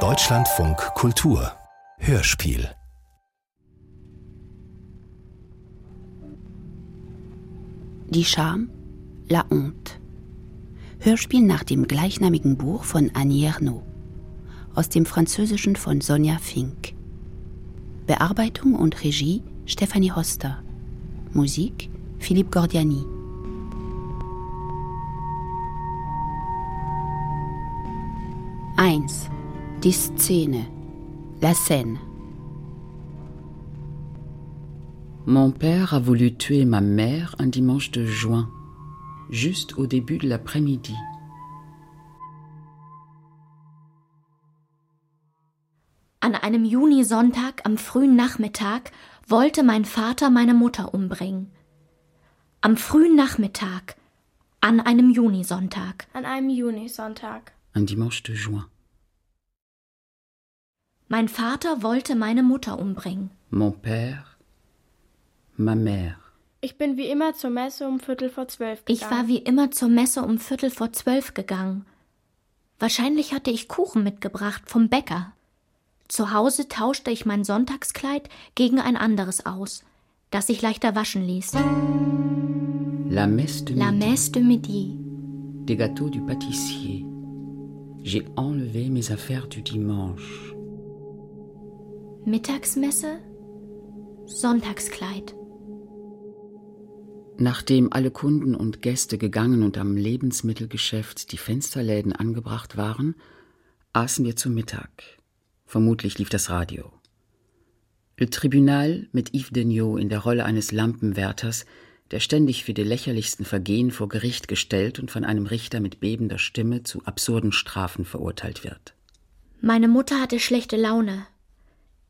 Deutschlandfunk Kultur Hörspiel Die Scham, La Honte. Hörspiel nach dem gleichnamigen Buch von Annie Ernaux. Aus dem Französischen von Sonja Fink. Bearbeitung und Regie Stefanie Hoster. Musik Philippe Gordiani. Die Szene. La scène. Mon père a voulu tuer ma mère un dimanche de juin, juste au début de l'après-midi. An einem Junisonntag am frühen Nachmittag wollte mein Vater meine Mutter umbringen. Am frühen Nachmittag, an einem Junisonntag. An einem Junisonntag. Un dimanche de juin. Mein Vater wollte meine Mutter umbringen. Mon père, ma mère. Ich bin wie immer zur Messe um Viertel vor zwölf gegangen. Ich war wie immer zur Messe um Viertel vor zwölf gegangen. Wahrscheinlich hatte ich Kuchen mitgebracht vom Bäcker. Zu Hause tauschte ich mein Sonntagskleid gegen ein anderes aus, das sich leichter waschen ließ. La messe de La. Messe de Midi. Des gâteaux du pâtissier. J'ai enlevé mes affaires du dimanche. Mittagsmesse. Sonntagskleid. Nachdem alle Kunden und Gäste gegangen und am Lebensmittelgeschäft die Fensterläden angebracht waren, aßen wir zu Mittag. Vermutlich lief das Radio. Le Tribunal mit Yves Degnaud in der Rolle eines Lampenwärters, der ständig für die lächerlichsten Vergehen vor Gericht gestellt und von einem Richter mit bebender Stimme zu absurden Strafen verurteilt wird. Meine Mutter hatte schlechte Laune.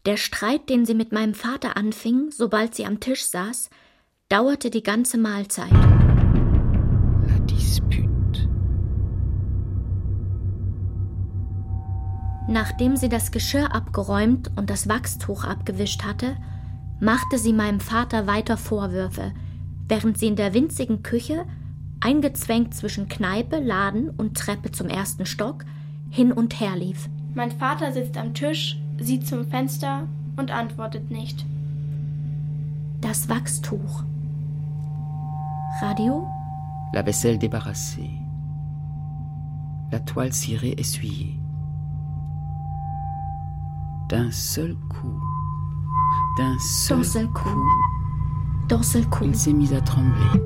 Der Streit, den sie mit meinem Vater anfing, sobald sie am Tisch saß, dauerte die ganze Mahlzeit. La dispute. Nachdem sie das Geschirr abgeräumt und das Wachstuch abgewischt hatte, machte sie meinem Vater weiter Vorwürfe, während sie in der winzigen Küche, eingezwängt zwischen Kneipe, Laden und Treppe zum ersten Stock, hin und her lief. Mein Vater sitzt am Tisch, sieht zum Fenster und antwortet nicht. Das Wachstuch. Radio? La vaisselle débarrassée. La toile cirée essuyée. D'un seul coup, d'un seul, seul coup. coup, D'un seul coup. il s'est mis à trembler.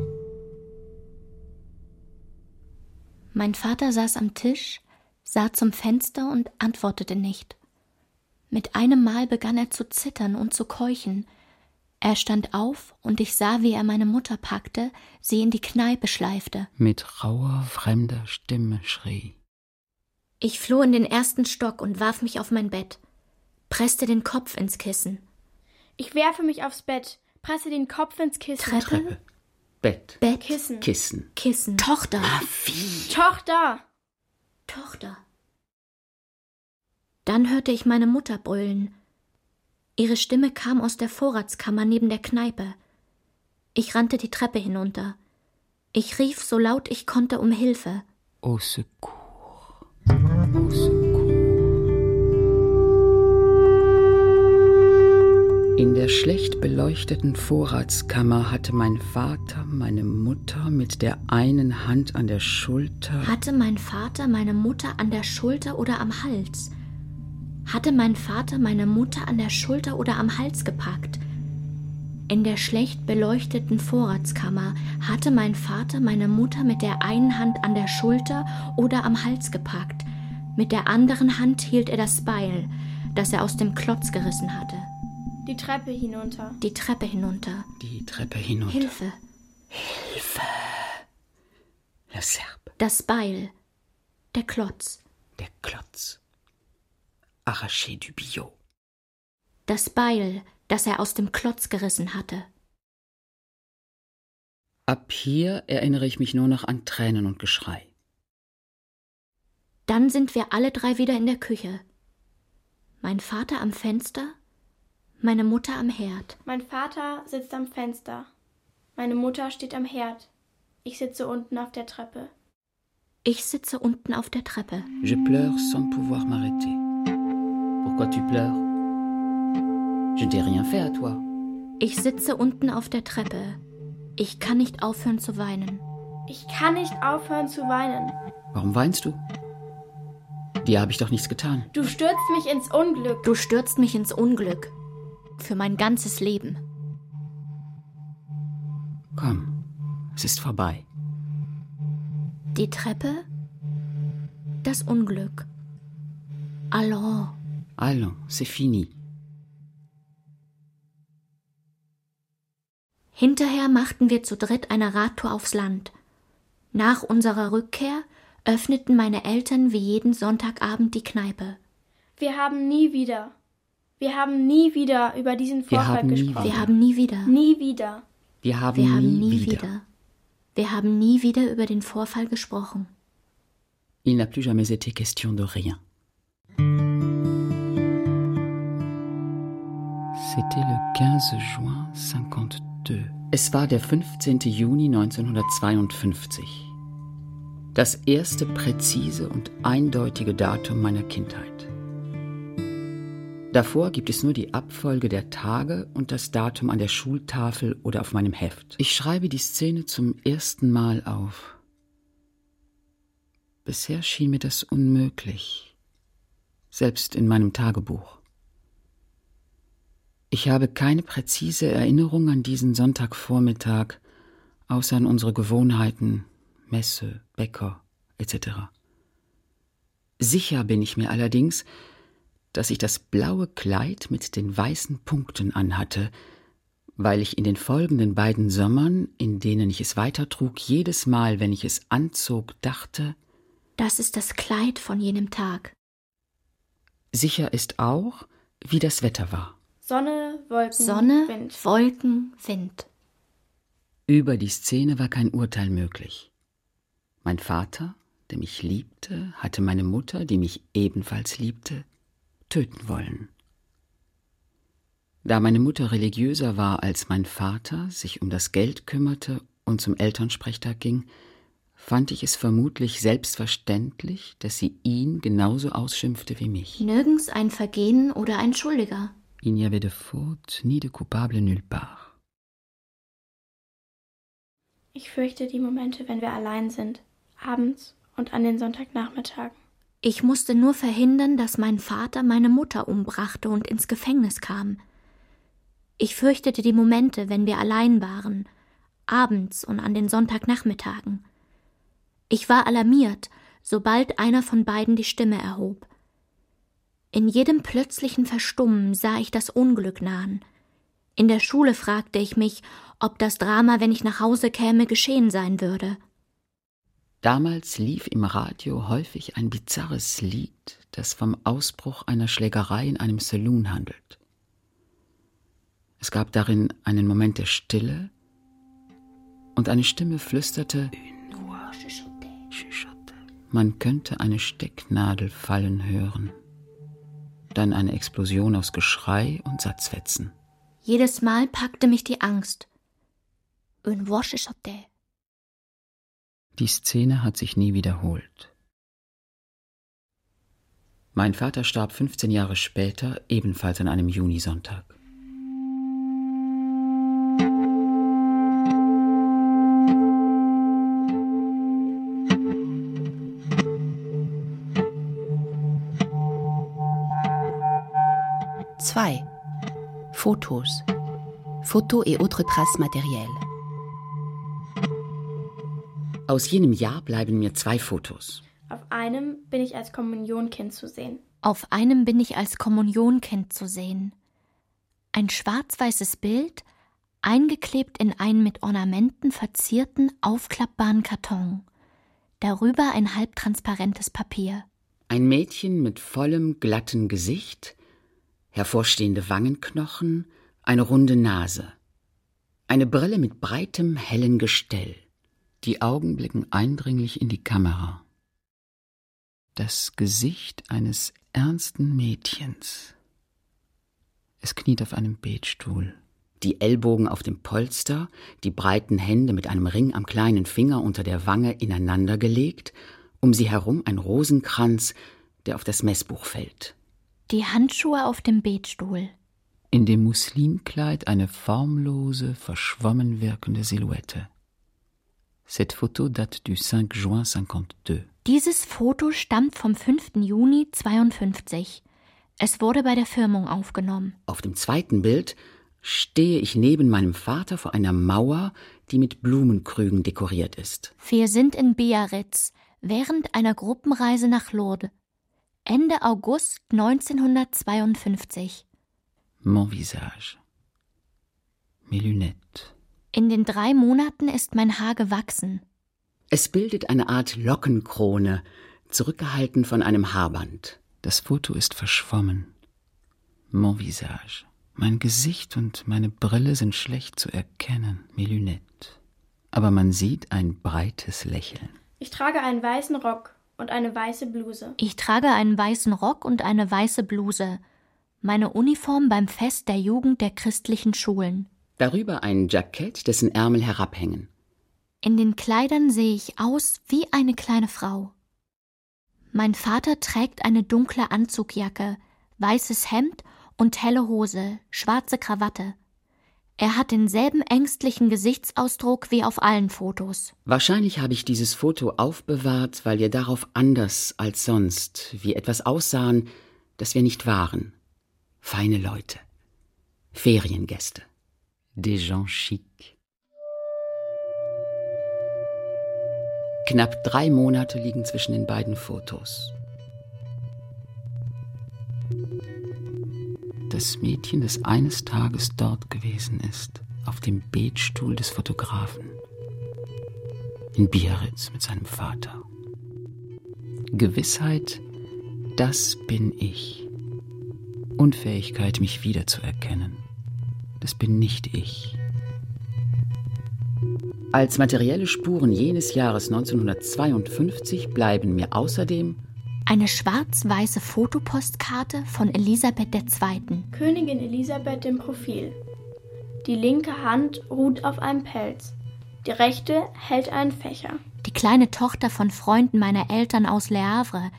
Mein Vater saß am Tisch, sah zum Fenster und antwortete nicht. Mit einem Mal begann er zu zittern und zu keuchen. Er stand auf und ich sah, wie er meine Mutter packte, sie in die Kneipe schleifte. Mit rauer, fremder Stimme schrie. Ich floh in den ersten Stock und warf mich auf mein Bett, presste den Kopf ins Kissen. Ich werfe mich aufs Bett, presse den Kopf ins Kissen. Treppe, Treppe, Bett, Bett, Kissen. Kissen. Kissen. Tochter. Tochter! Tochter. Dann hörte ich meine Mutter brüllen. Ihre Stimme kam aus der Vorratskammer neben der Kneipe. Ich rannte die Treppe hinunter. Ich rief so laut ich konnte um Hilfe. Au secours. Au secours. In der schlecht beleuchteten Vorratskammer hatte mein Vater meine Mutter mit der einen Hand an der Schulter. Hatte mein Vater meine Mutter an der Schulter oder am Hals? Hatte mein Vater meine Mutter an der Schulter oder am Hals gepackt? In der schlecht beleuchteten Vorratskammer hatte mein Vater meine Mutter mit der einen Hand an der Schulter oder am Hals gepackt. Mit der anderen Hand hielt er das Beil, das er aus dem Klotz gerissen hatte. Die Treppe hinunter. Die Treppe hinunter. Die Treppe hinunter. Hilfe! Le Serbe. Das Beil. Der Klotz. Der Klotz. Arraché du Billot. Das Beil, das er aus dem Klotz gerissen hatte. Ab hier erinnere ich mich nur noch an Tränen und Geschrei. Dann sind wir alle drei wieder in der Küche. Mein Vater am Fenster, meine Mutter am Herd. Mein Vater sitzt am Fenster. Meine Mutter steht am Herd. Ich sitze unten auf der Treppe. Ich sitze unten auf der Treppe. Je pleure sans pouvoir m'arrêter. Pourquoi tu pleures? Je n'ai rien fait à toi. Ich sitze unten auf der Treppe. Ich kann nicht aufhören zu weinen. Ich kann nicht aufhören zu weinen. Warum weinst du? Dir habe ich doch nichts getan. Du stürzt mich ins Unglück. Du stürzt mich ins Unglück. Für mein ganzes Leben. Komm, es ist vorbei. Die Treppe, das Unglück. Allons. Allons, c'est fini. Hinterher machten wir zu dritt eine Radtour aufs Land. Nach unserer Rückkehr öffneten meine Eltern wie jeden Sonntagabend die Kneipe. Wir haben nie wieder. Wir haben nie wieder über diesen Wir Vorfall nie gesprochen. Wir haben nie wieder. Nie wieder. Wir haben, Wir nie, haben nie wieder. wieder. Wir haben nie wieder über den Vorfall gesprochen. Il n'a plus jamais été question de rien. C'était le 15 juin 52. Es war der 15. Juni 1952. Das erste präzise und eindeutige Datum meiner Kindheit. Davor gibt es nur die Abfolge der Tage und das Datum an der Schultafel oder auf meinem Heft. Ich schreibe die Szene zum ersten Mal auf. Bisher schien mir das unmöglich, selbst in meinem Tagebuch. Ich habe keine präzise Erinnerung an diesen Sonntagvormittag, außer an unsere Gewohnheiten, Messe, Bäcker etc. Sicher bin ich mir allerdings, dass ich das blaue Kleid mit den weißen Punkten anhatte, weil ich in den folgenden beiden Sommern, in denen ich es weitertrug, jedes Mal, wenn ich es anzog, dachte, Das ist das Kleid von jenem Tag. sicher ist auch, wie das Wetter war. Sonne, Wolken, Sonne, Wind. Wolken, Wind. Über die Szene war kein Urteil möglich. Mein Vater, der mich liebte, hatte meine Mutter, die mich ebenfalls liebte, töten wollen. Da meine Mutter religiöser war als mein Vater, sich um das Geld kümmerte und zum Elternsprechtag ging, fand ich es vermutlich selbstverständlich, dass sie ihn genauso ausschimpfte wie mich. Nirgends ein Vergehen oder ein Schuldiger. Il n'y avait de faute ni de coupable nulle part. Ich fürchte die Momente, wenn wir allein sind. Abends und an den Sonntagnachmittagen. Ich musste nur verhindern, dass mein Vater meine Mutter umbrachte und ins Gefängnis kam. Ich fürchtete die Momente, wenn wir allein waren, abends und an den Sonntagnachmittagen. Ich war alarmiert, sobald einer von beiden die Stimme erhob. In jedem plötzlichen Verstummen sah ich das Unglück nahen. In der Schule fragte ich mich, ob das Drama, wenn ich nach Hause käme, geschehen sein würde. Damals lief im Radio häufig ein bizarres Lied, das vom Ausbruch einer Schlägerei in einem Saloon handelt. Es gab darin einen Moment der Stille und eine Stimme flüsterte, man könnte eine Stecknadel fallen hören. Dann eine Explosion aus Geschrei und Satzfetzen. Jedes Mal packte mich die Angst. Une voce sautait. Die Szene hat sich nie wiederholt. Mein Vater starb 15 Jahre später, ebenfalls an einem Junisonntag. Zwei. Fotos. Photos et autres traces matérielles. Aus jenem Jahr bleiben mir zwei Fotos. Auf einem bin ich als Kommunionkind zu sehen. Auf einem bin ich als Kommunionkind zu sehen. Ein schwarz-weißes Bild, eingeklebt in einen mit Ornamenten verzierten, aufklappbaren Karton. Darüber ein halbtransparentes Papier. Ein Mädchen mit vollem, glatten Gesicht, hervorstehende Wangenknochen, eine runde Nase. Eine Brille mit breitem, hellen Gestell. Die Augen blicken eindringlich in die Kamera. Das Gesicht eines ernsten Mädchens. Es kniet auf einem Betstuhl. Die Ellbogen auf dem Polster, die breiten Hände mit einem Ring am kleinen Finger unter der Wange ineinander gelegt Um sie herum ein Rosenkranz, der auf das Messbuch fällt. Die Handschuhe auf dem Betstuhl. In dem Muslimkleid eine formlose, verschwommen wirkende Silhouette. Cette photo date du 5 juin 52. Dieses Foto stammt vom 5. Juni 52. Es wurde bei der Firmung aufgenommen. Auf dem zweiten Bild stehe ich neben meinem Vater vor einer Mauer, die mit Blumenkrügen dekoriert ist. Wir sind in Biarritz während einer Gruppenreise nach Lourdes. Ende August 1952. Mon visage. Mes lunettes. In den drei Monaten ist mein Haar gewachsen. Es bildet eine Art Lockenkrone, zurückgehalten von einem Haarband. Das Foto ist verschwommen. Mon visage. Mein Gesicht und meine Brille sind schlecht zu erkennen, mes lunettes. Aber man sieht ein breites Lächeln. Ich trage einen weißen Rock und eine weiße Bluse. Ich trage einen weißen Rock und eine weiße Bluse. Meine Uniform beim Fest der Jugend der christlichen Schulen. Darüber ein Jackett, dessen Ärmel herabhängen. In den Kleidern sehe ich aus wie eine kleine Frau. Mein Vater trägt eine dunkle Anzugjacke, weißes Hemd und helle Hose, schwarze Krawatte. Er hat denselben ängstlichen Gesichtsausdruck wie auf allen Fotos. Wahrscheinlich habe ich dieses Foto aufbewahrt, weil wir darauf anders als sonst wie etwas aussahen, das wir nicht waren. Feine Leute. Feriengäste. Des gens chic. Knapp drei Monate liegen zwischen den beiden Fotos. Das Mädchen, das eines Tages dort gewesen ist, auf dem Betstuhl des Fotografen. In Biarritz mit seinem Vater. Gewissheit, das bin ich. Unfähigkeit, mich wiederzuerkennen. Das bin nicht ich. Als materielle Spuren jenes Jahres 1952 bleiben mir außerdem eine schwarz-weiße Fotopostkarte von Elisabeth II. Königin Elisabeth im Profil. Die linke Hand ruht auf einem Pelz. Die rechte hält einen Fächer. Die kleine Tochter von Freunden meiner Eltern aus Le Havre,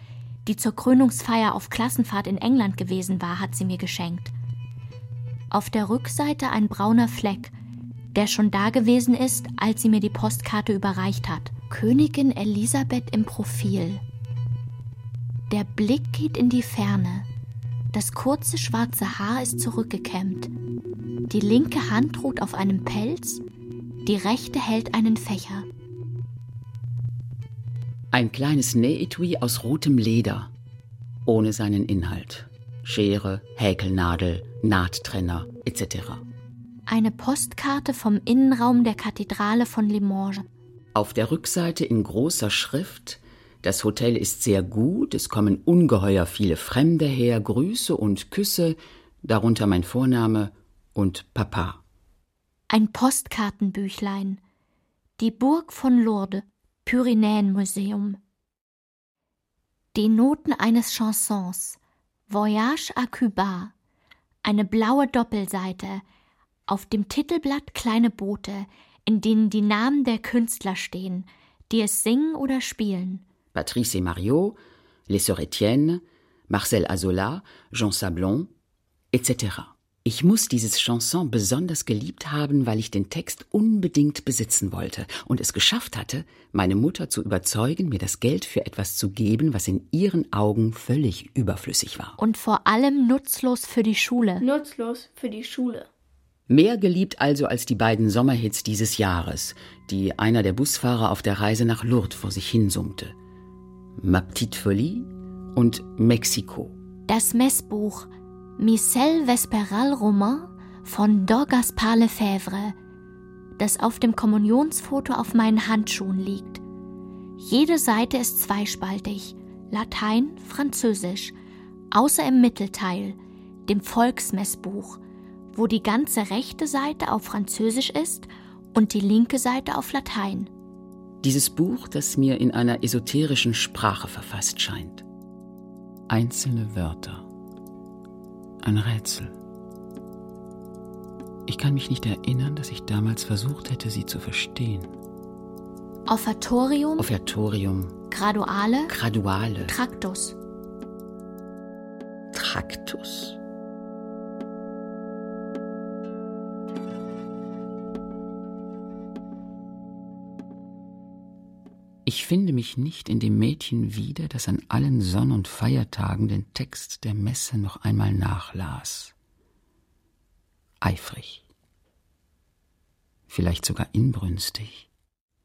die zur Krönungsfeier auf Klassenfahrt in England gewesen war, hat sie mir geschenkt. Auf der Rückseite ein brauner Fleck, der schon da gewesen ist, als sie mir die Postkarte überreicht hat. Königin Elisabeth im Profil. Der Blick geht in die Ferne. Das kurze schwarze Haar ist zurückgekämmt. Die linke Hand ruht auf einem Pelz, die rechte hält einen Fächer. Ein kleines Nähetui aus rotem Leder, ohne seinen Inhalt. Schere, Häkelnadel, Nahttrenner etc. Eine Postkarte vom Innenraum der Kathedrale von Limoges. Auf der Rückseite in großer Schrift Das Hotel ist sehr gut, es kommen ungeheuer viele Fremde her, Grüße und Küsse, darunter mein Vorname und Papa. Ein Postkartenbüchlein. Die Burg von Lourdes, Pyrenäenmuseum. Die Noten eines Chansons. Voyage à Cuba. Eine blaue Doppelseite. Auf dem Titelblatt kleine Boote, in denen die Namen der Künstler stehen, die es singen oder spielen. Patrice et Mario, Les Sœurs Etienne, Marcel Azola, Jean Sablon, etc. Ich muss dieses Chanson besonders geliebt haben, weil ich den Text unbedingt besitzen wollte und es geschafft hatte, meine Mutter zu überzeugen, mir das Geld für etwas zu geben, was in ihren Augen völlig überflüssig war. Und vor allem nutzlos für die Schule. Nutzlos für die Schule. Mehr geliebt also als die beiden Sommerhits dieses Jahres, die einer der Busfahrer auf der Reise nach Lourdes vor sich hinsummte. Ma Petite Folie und Mexiko. Das Messbuch Missel Vesperal Roman von Dor Gaspar Lefebvre, das auf dem Kommunionsfoto auf meinen Handschuhen liegt. Jede Seite ist zweispaltig, Latein, Französisch, außer im Mittelteil, dem Volksmessbuch, wo die ganze rechte Seite auf Französisch ist und die linke Seite auf Latein. Dieses Buch, das mir in einer esoterischen Sprache verfasst scheint. Einzelne Wörter. Ein Rätsel. Ich kann mich nicht erinnern, dass ich damals versucht hätte, sie zu verstehen. Offertorium, Offertorium, Graduale, Graduale, Traktus. Traktus. Ich finde mich nicht in dem Mädchen wieder, das an allen Sonn- und Feiertagen den Text der Messe noch einmal nachlas. Eifrig. Vielleicht sogar inbrünstig.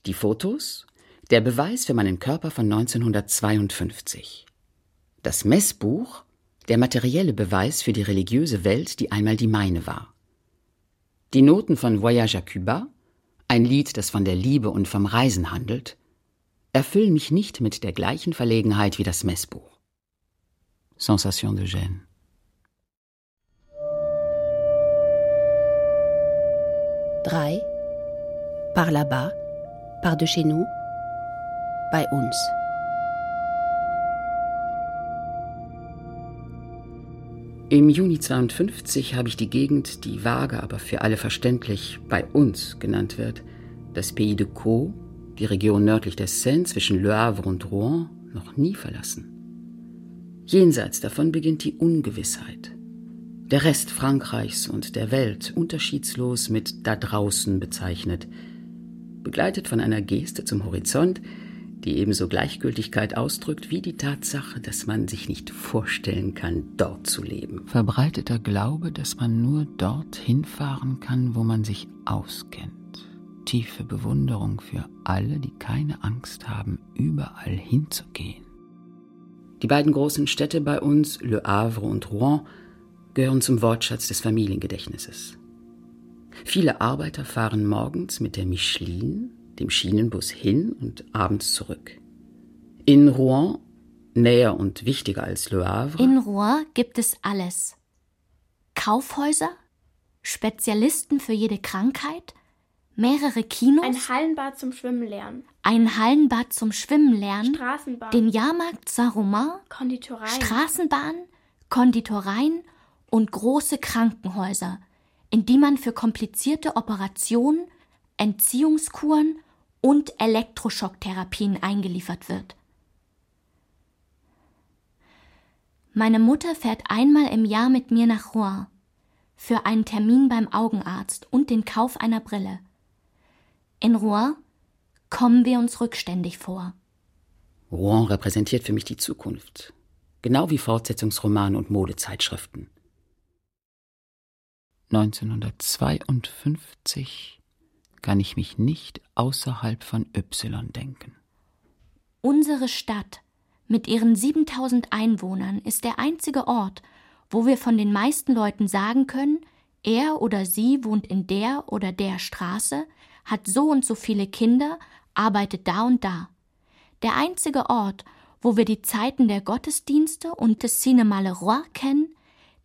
Die Fotos? Der Beweis für meinen Körper von 1952. Das Messbuch? Der materielle Beweis für die religiöse Welt, die einmal die meine war. Die Noten von Voyage à Cuba? Ein Lied, das von der Liebe und vom Reisen handelt, erfüllen mich nicht mit der gleichen Verlegenheit wie das Messbuch. Sensation de gêne. Drei. Par là-bas, par de chez nous, bei uns. Im Juni 52 habe ich die Gegend, die vage, aber für alle verständlich bei uns genannt wird, das Pays de Caux, die Region nördlich des Seine zwischen Le Havre und Rouen, noch nie verlassen. Jenseits davon beginnt die Ungewissheit. Der Rest Frankreichs und der Welt unterschiedslos mit da draußen bezeichnet, begleitet von einer Geste zum Horizont, die ebenso Gleichgültigkeit ausdrückt wie die Tatsache, dass man sich nicht vorstellen kann, dort zu leben. Verbreiteter Glaube, dass man nur dort hinfahren kann, wo man sich auskennt. Tiefe Bewunderung für alle, die keine Angst haben, überall hinzugehen. Die beiden großen Städte bei uns, Le Havre und Rouen, gehören zum Wortschatz des Familiengedächtnisses. Viele Arbeiter fahren morgens mit der Michelin, dem Schienenbus hin und abends zurück. In Rouen, näher und wichtiger als Le Havre, In Rouen gibt es alles. Kaufhäuser, Spezialisten für jede Krankheit, mehrere Kinos, Ein Hallenbad zum Schwimmen lernen. ein Hallenbad zum Schwimmen lernen, Straßenbahn. den Jahrmarkt Saint-Romain, Konditoreien. Straßenbahn, Konditoreien und große Krankenhäuser, in die man für komplizierte Operationen, Entziehungskuren und Elektroschocktherapien eingeliefert wird. Meine Mutter fährt einmal im Jahr mit mir nach Rouen für einen Termin beim Augenarzt und den Kauf einer Brille. In Rouen kommen wir uns rückständig vor. Rouen repräsentiert für mich die Zukunft, genau wie Fortsetzungsromane und Modezeitschriften. 1952 kann ich mich nicht außerhalb von Y denken. Unsere Stadt mit ihren 7000 Einwohnern ist der einzige Ort, wo wir von den meisten Leuten sagen können, er oder sie wohnt in der oder der Straße, hat so und so viele Kinder, arbeitet da und da. Der einzige Ort, wo wir die Zeiten der Gottesdienste und des Cinema Le Roi kennen,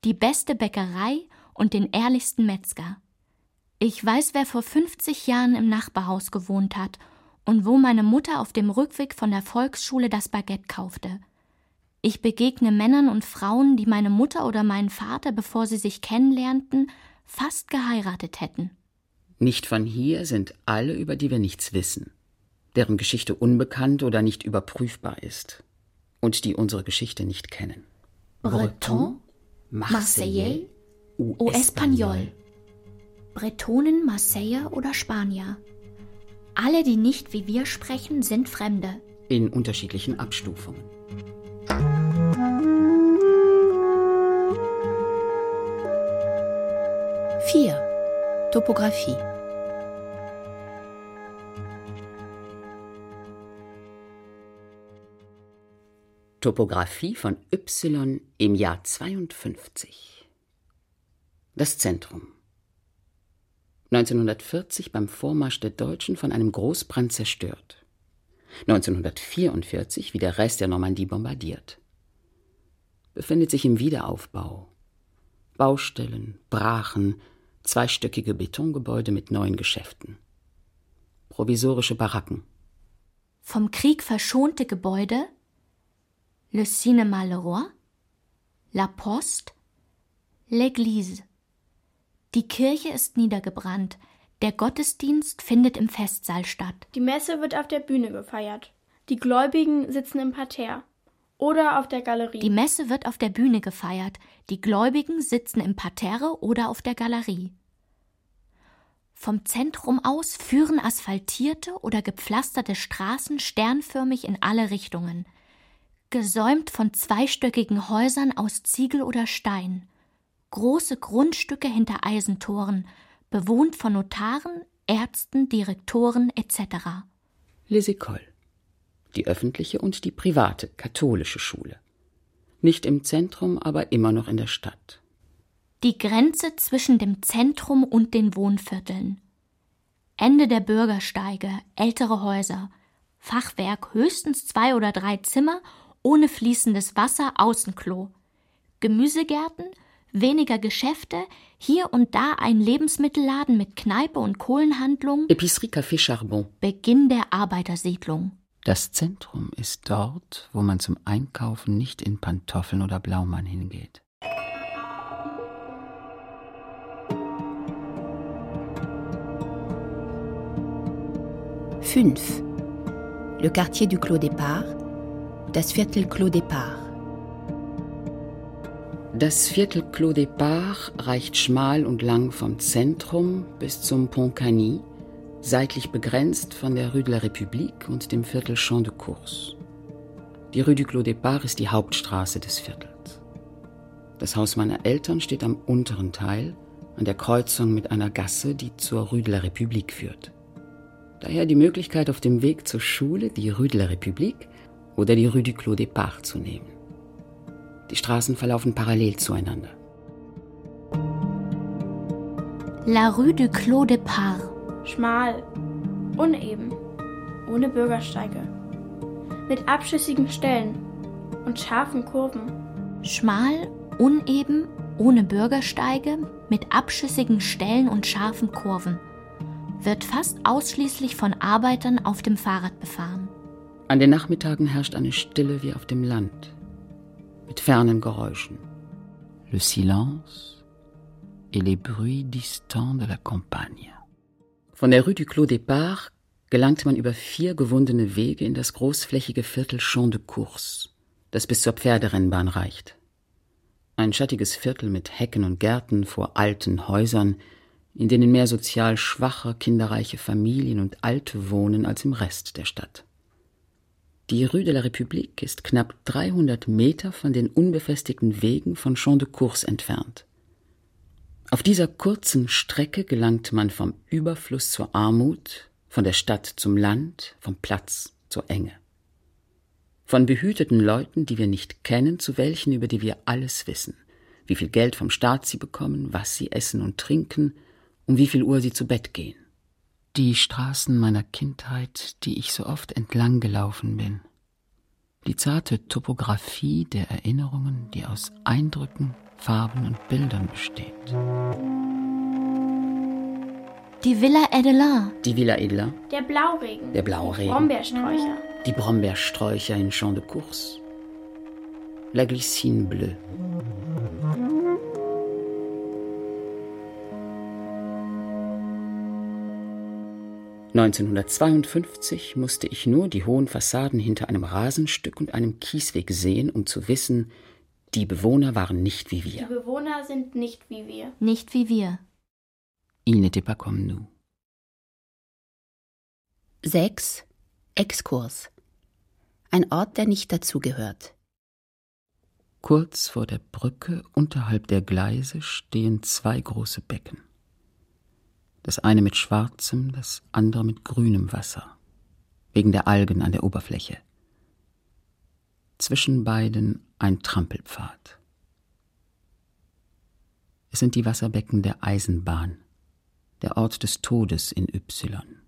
die beste Bäckerei und den ehrlichsten Metzger. Ich weiß, wer vor 50 Jahren im Nachbarhaus gewohnt hat und wo meine Mutter auf dem Rückweg von der Volksschule das Baguette kaufte. Ich begegne Männern und Frauen, die meine Mutter oder meinen Vater, bevor sie sich kennenlernten, fast geheiratet hätten. Nicht von hier sind alle, über die wir nichts wissen, deren Geschichte unbekannt oder nicht überprüfbar ist und die unsere Geschichte nicht kennen. Breton, Marseillais ou Espagnol. Bretonen, Marseiller oder Spanier. Alle, die nicht wie wir sprechen, sind Fremde. In unterschiedlichen Abstufungen. Vier. Topographie. Topographie von Y im Jahr 52. Das Zentrum. 1940 beim Vormarsch der Deutschen von einem Großbrand zerstört. 1944 wie der Rest der Normandie bombardiert. Befindet sich im Wiederaufbau. Baustellen, Brachen, zweistöckige Betongebäude mit neuen Geschäften. Provisorische Baracken. Vom Krieg verschonte Gebäude Le Cinéma Le Roi, La Poste, L'Église. Die Kirche ist niedergebrannt, Der Gottesdienst findet im Festsaal statt. Die Messe wird auf der Bühne gefeiert. Die Gläubigen sitzen im Parterre oder auf der Galerie. Die Messe wird auf der Bühne gefeiert. Die Gläubigen sitzen im Parterre oder auf der Galerie. Vom Zentrum aus führen asphaltierte oder gepflasterte Straßen sternförmig in alle Richtungen, gesäumt von zweistöckigen Häusern aus Ziegel oder Stein, große Grundstücke hinter Eisentoren, bewohnt von Notaren, Ärzten, Direktoren etc. Les Écoles, die öffentliche und die private katholische Schule. Nicht im Zentrum, aber immer noch in der Stadt. Die Grenze zwischen dem Zentrum und den Wohnvierteln. Ende der Bürgersteige, ältere Häuser, Fachwerk höchstens zwei oder drei Zimmer, ohne fließendes Wasser, Außenklo. Gemüsegärten, weniger Geschäfte, hier und da ein Lebensmittelladen mit Kneipe und Kohlenhandlung. Épicerie Café Charbon. Beginn der Arbeitersiedlung. Das Zentrum ist dort, wo man zum Einkaufen nicht in Pantoffeln oder Blaumann hingeht. Fünf. Le quartier du Clos Départ, das Viertel Clos Départ. Das Viertel Clos Départ reicht schmal und lang vom Zentrum bis zum Pont Cany, seitlich begrenzt von der Rue de la République und dem Viertel Champ de Course. Die Rue du Clos Départ ist die Hauptstraße des Viertels. Das Haus meiner Eltern steht am unteren Teil, an der Kreuzung mit einer Gasse, die zur Rue de la République führt. Daher die Möglichkeit, auf dem Weg zur Schule die Rue de la République oder die Rue du Clos Départ zu nehmen. Die Straßen verlaufen parallel zueinander. La Rue du Clos Départ. Schmal, uneben, ohne Bürgersteige, mit abschüssigen Stellen und scharfen Kurven. Schmal, uneben, ohne Bürgersteige, mit abschüssigen Stellen und scharfen Kurven. Wird fast ausschließlich von Arbeitern auf dem Fahrrad befahren. An den Nachmittagen herrscht eine Stille wie auf dem Land, mit fernen Geräuschen. Le silence et les bruits distants de la campagne. Von der Rue du Clos Départ gelangt man über vier gewundene Wege in das großflächige Viertel Champ de Course, das bis zur Pferderennbahn reicht. Ein schattiges Viertel mit Hecken und Gärten vor alten Häusern, in denen mehr sozial schwache, kinderreiche Familien und Alte wohnen als im Rest der Stadt. Die Rue de la République ist knapp 300 Meter von den unbefestigten Wegen von Champ de Course entfernt. Auf dieser kurzen Strecke gelangt man vom Überfluss zur Armut, von der Stadt zum Land, vom Platz zur Enge. Von behüteten Leuten, die wir nicht kennen, zu welchen, über die wir alles wissen, wie viel Geld vom Staat sie bekommen, was sie essen und trinken, um wie viel Uhr sie zu Bett gehen. Die Straßen meiner Kindheit, die ich so oft entlang gelaufen bin. Die zarte Topographie der Erinnerungen, die aus Eindrücken, Farben und Bildern besteht. Die Villa Edelin. Die Villa Edler, Der Blauregen. der Blauregen, Brombeersträucher. die Brombeersträucher in Champ de Course. La Glycine bleue. (1952) musste ich nur die hohen Fassaden hinter einem Rasenstück und einem Kiesweg sehen, um zu wissen, die Bewohner waren nicht wie Die wir. Bewohner sind nicht wie wir. Nicht wie wir. Ils n'étaient pas comme nous. 6. Exkurs. Ein Ort, der nicht dazugehört. Kurz vor der Brücke unterhalb der Gleise stehen zwei große Becken. Das eine mit schwarzem, das andere mit grünem Wasser, wegen der Algen an der Oberfläche. Zwischen beiden ein Trampelpfad. Es sind die Wasserbecken der Eisenbahn, der Ort des Todes in Y.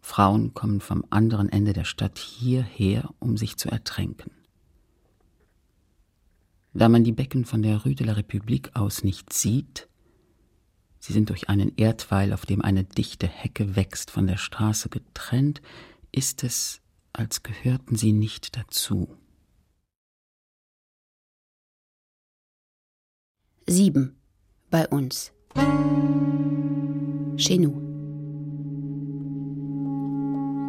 Frauen kommen vom anderen Ende der Stadt hierher, um sich zu ertränken. Da man die Becken von der Rue de la République aus nicht sieht, sie sind durch einen Erdweil, auf dem eine dichte Hecke wächst, von der Straße getrennt, ist es, als gehörten sie nicht dazu. 7. Bei uns. Chez nous.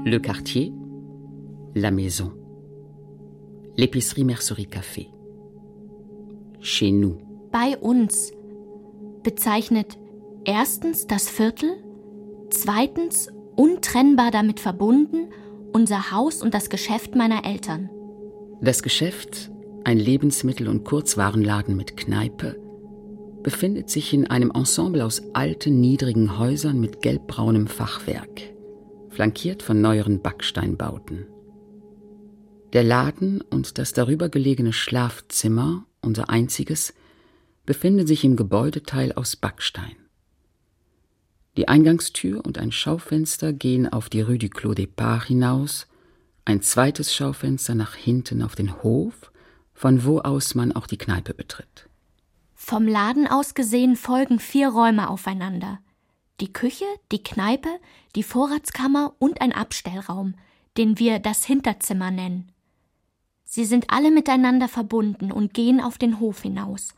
Le Quartier, La Maison, L'épicerie Mercerie Café. Chez nous. Bei uns bezeichnet erstens das Viertel, zweitens untrennbar damit verbunden unser Haus und das Geschäft meiner Eltern. Das Geschäft, ein Lebensmittel- und Kurzwarenladen mit Kneipe, befindet sich in einem Ensemble aus alten, niedrigen Häusern mit gelbbraunem Fachwerk, flankiert von neueren Backsteinbauten. Der Laden und das darüber gelegene Schlafzimmer, unser einziges, befinden sich im Gebäudeteil aus Backstein. Die Eingangstür und ein Schaufenster gehen auf die Rue du Clos des Parts hinaus, ein zweites Schaufenster nach hinten auf den Hof, von wo aus man auch die Kneipe betritt. Vom Laden aus gesehen folgen vier Räume aufeinander. Die Küche, die Kneipe, die Vorratskammer und ein Abstellraum, den wir das Hinterzimmer nennen. Sie sind alle miteinander verbunden und gehen auf den Hof hinaus.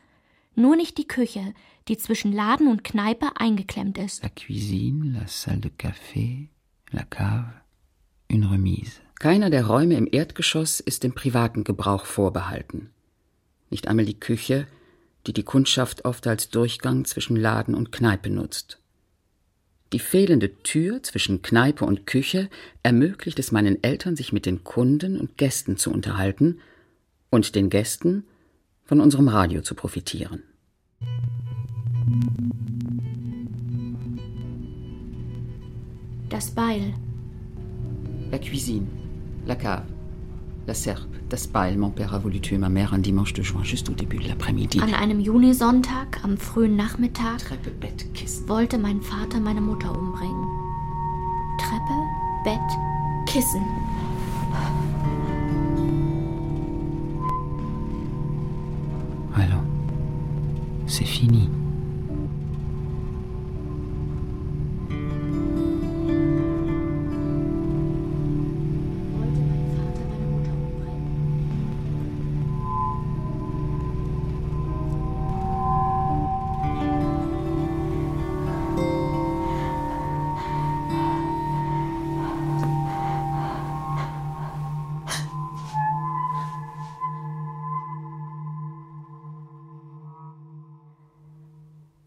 Nur nicht die Küche, die zwischen Laden und Kneipe eingeklemmt ist. La cuisine, la salle de café, la cave, une remise. Keiner der Räume im Erdgeschoss ist dem privaten Gebrauch vorbehalten. Nicht einmal die Küche, die die Kundschaft oft als Durchgang zwischen Laden und Kneipe nutzt. Die fehlende Tür zwischen Kneipe und Küche ermöglicht es meinen Eltern, sich mit den Kunden und Gästen zu unterhalten und den Gästen von unserem Radio zu profitieren. Das Beil. La cuisine, la cave, la serpe, das Beil. Mon père a voulu tuer ma mère un dimanche de juin, juste au début de l'après-midi. An einem Junisonntag am frühen Nachmittag Treppe, Bett, Kissen. wollte mein Vater meine Mutter umbringen. Treppe, Bett, Kissen. C'est fini.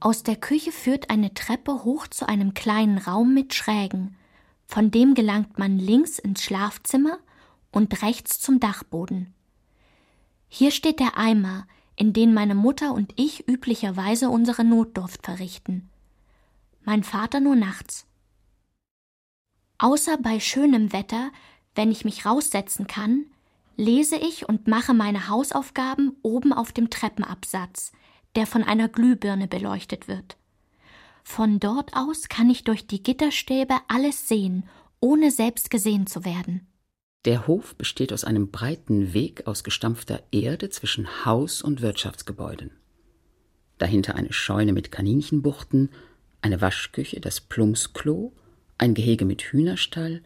Aus der Küche führt eine Treppe hoch zu einem kleinen Raum mit Schrägen. Von dem gelangt man links ins Schlafzimmer und rechts zum Dachboden. Hier steht der Eimer, in den meine Mutter und ich üblicherweise unsere Notdurft verrichten. Mein Vater nur nachts. Außer bei schönem Wetter, wenn ich mich raussetzen kann, lese ich und mache meine Hausaufgaben oben auf dem Treppenabsatz, der von einer Glühbirne beleuchtet wird. Von dort aus kann ich durch die Gitterstäbe alles sehen, ohne selbst gesehen zu werden. Der Hof besteht aus einem breiten Weg aus gestampfter Erde zwischen Haus und Wirtschaftsgebäuden. Dahinter eine Scheune mit Kaninchenbuchten, eine Waschküche, das Plumpsklo, ein Gehege mit Hühnerstall,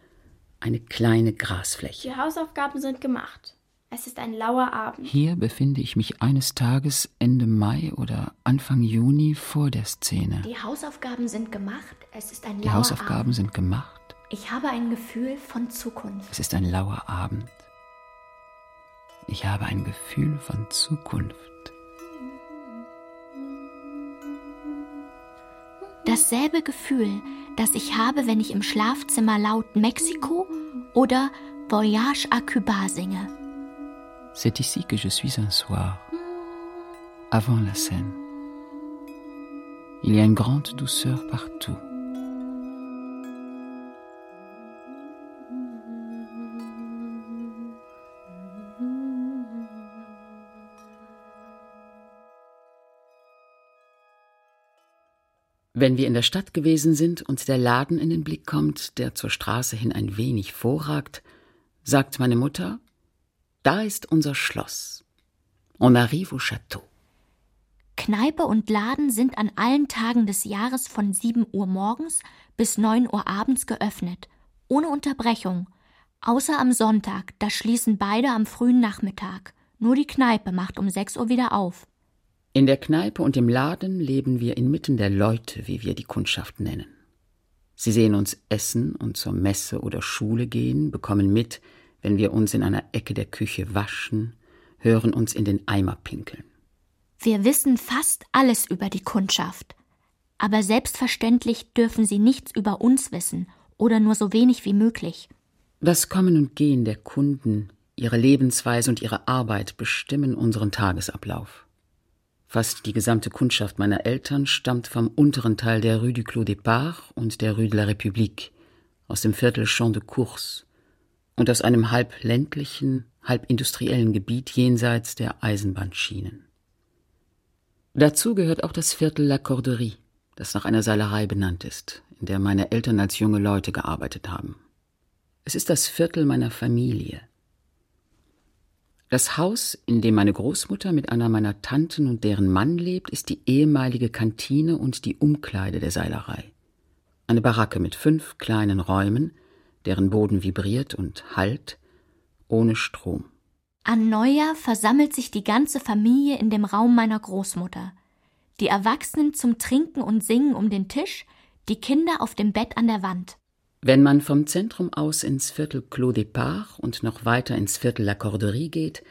eine kleine Grasfläche. Die Hausaufgaben sind gemacht. Es ist ein lauer Abend. Hier befinde ich mich eines Tages Ende Mai oder Anfang Juni vor der Szene. Die Hausaufgaben sind gemacht, es ist ein Die lauer Hausaufgaben Abend. sind gemacht. Ich habe ein Gefühl von Zukunft. Es ist ein lauer Abend. Ich habe ein Gefühl von Zukunft. Dasselbe Gefühl, das ich habe, wenn ich im Schlafzimmer laut Mexiko oder Voyage à Cuba singe. C'est ici que je suis un soir, avant la scène. Il y a une grande douceur partout. Wenn wir in der Stadt gewesen sind und der Laden in den Blick kommt, der zur Straße hin ein wenig vorragt, sagt meine Mutter, da ist unser Schloss. On arrive au château. Kneipe und Laden sind an allen Tagen des Jahres von 7 Uhr morgens bis 9 Uhr abends geöffnet, ohne Unterbrechung, außer am Sonntag, da schließen beide am frühen Nachmittag. Nur die Kneipe macht um 6 Uhr wieder auf. In der Kneipe und im Laden leben wir inmitten der Leute, wie wir die Kundschaft nennen. Sie sehen uns essen und zur Messe oder Schule gehen, bekommen mit, wenn wir uns in einer Ecke der Küche waschen, hören uns in den Eimer pinkeln. Wir wissen fast alles über die Kundschaft. Aber selbstverständlich dürfen sie nichts über uns wissen oder nur so wenig wie möglich. Das Kommen und Gehen der Kunden, ihre Lebensweise und ihre Arbeit bestimmen unseren Tagesablauf. Fast die gesamte Kundschaft meiner Eltern stammt vom unteren Teil der Rue du Clos Départ und der Rue de la République, aus dem Viertel Champ de Course und aus einem halb ländlichen, halb industriellen Gebiet jenseits der Eisenbahnschienen. Dazu gehört auch das Viertel La Corderie, das nach einer Seilerei benannt ist, in der meine Eltern als junge Leute gearbeitet haben. Es ist das Viertel meiner Familie. Das Haus, in dem meine Großmutter mit einer meiner Tanten und deren Mann lebt, ist die ehemalige Kantine und die Umkleide der Seilerei. Eine Baracke mit fünf kleinen Räumen, deren Boden vibriert und hallt, ohne Strom. An Neujahr versammelt sich die ganze Familie in dem Raum meiner Großmutter. Die Erwachsenen zum Trinken und Singen um den Tisch, die Kinder auf dem Bett an der Wand. Wenn man vom Zentrum aus ins Viertel Clos Départ und noch weiter ins Viertel La Corderie geht,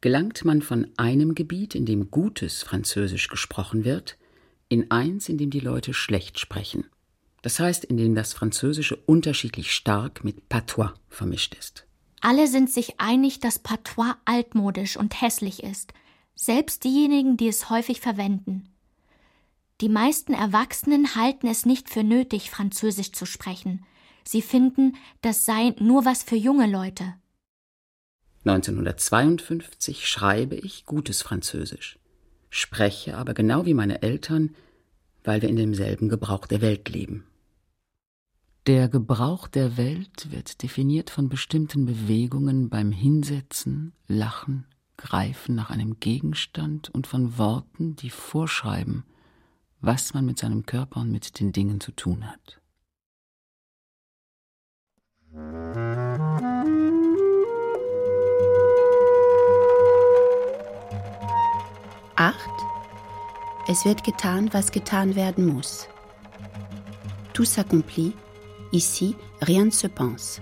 gelangt man von einem Gebiet, in dem gutes Französisch gesprochen wird, in eins, in dem die Leute schlecht sprechen. Das heißt, in dem das Französische unterschiedlich stark mit Patois vermischt ist. Alle sind sich einig, dass Patois altmodisch und hässlich ist, selbst diejenigen, die es häufig verwenden. Die meisten Erwachsenen halten es nicht für nötig, Französisch zu sprechen. Sie finden, das sei nur was für junge Leute. 1952 schreibe ich gutes Französisch, spreche aber genau wie meine Eltern, weil wir in demselben Gebrauch der Welt leben. Der Gebrauch der Welt wird definiert von bestimmten Bewegungen beim Hinsetzen, Lachen, Greifen nach einem Gegenstand und von Worten, die vorschreiben, was man mit seinem Körper und mit den Dingen zu tun hat. Acht. Es wird getan, was getan werden muss. Tout s'accomplit Ici, rien ne se pense.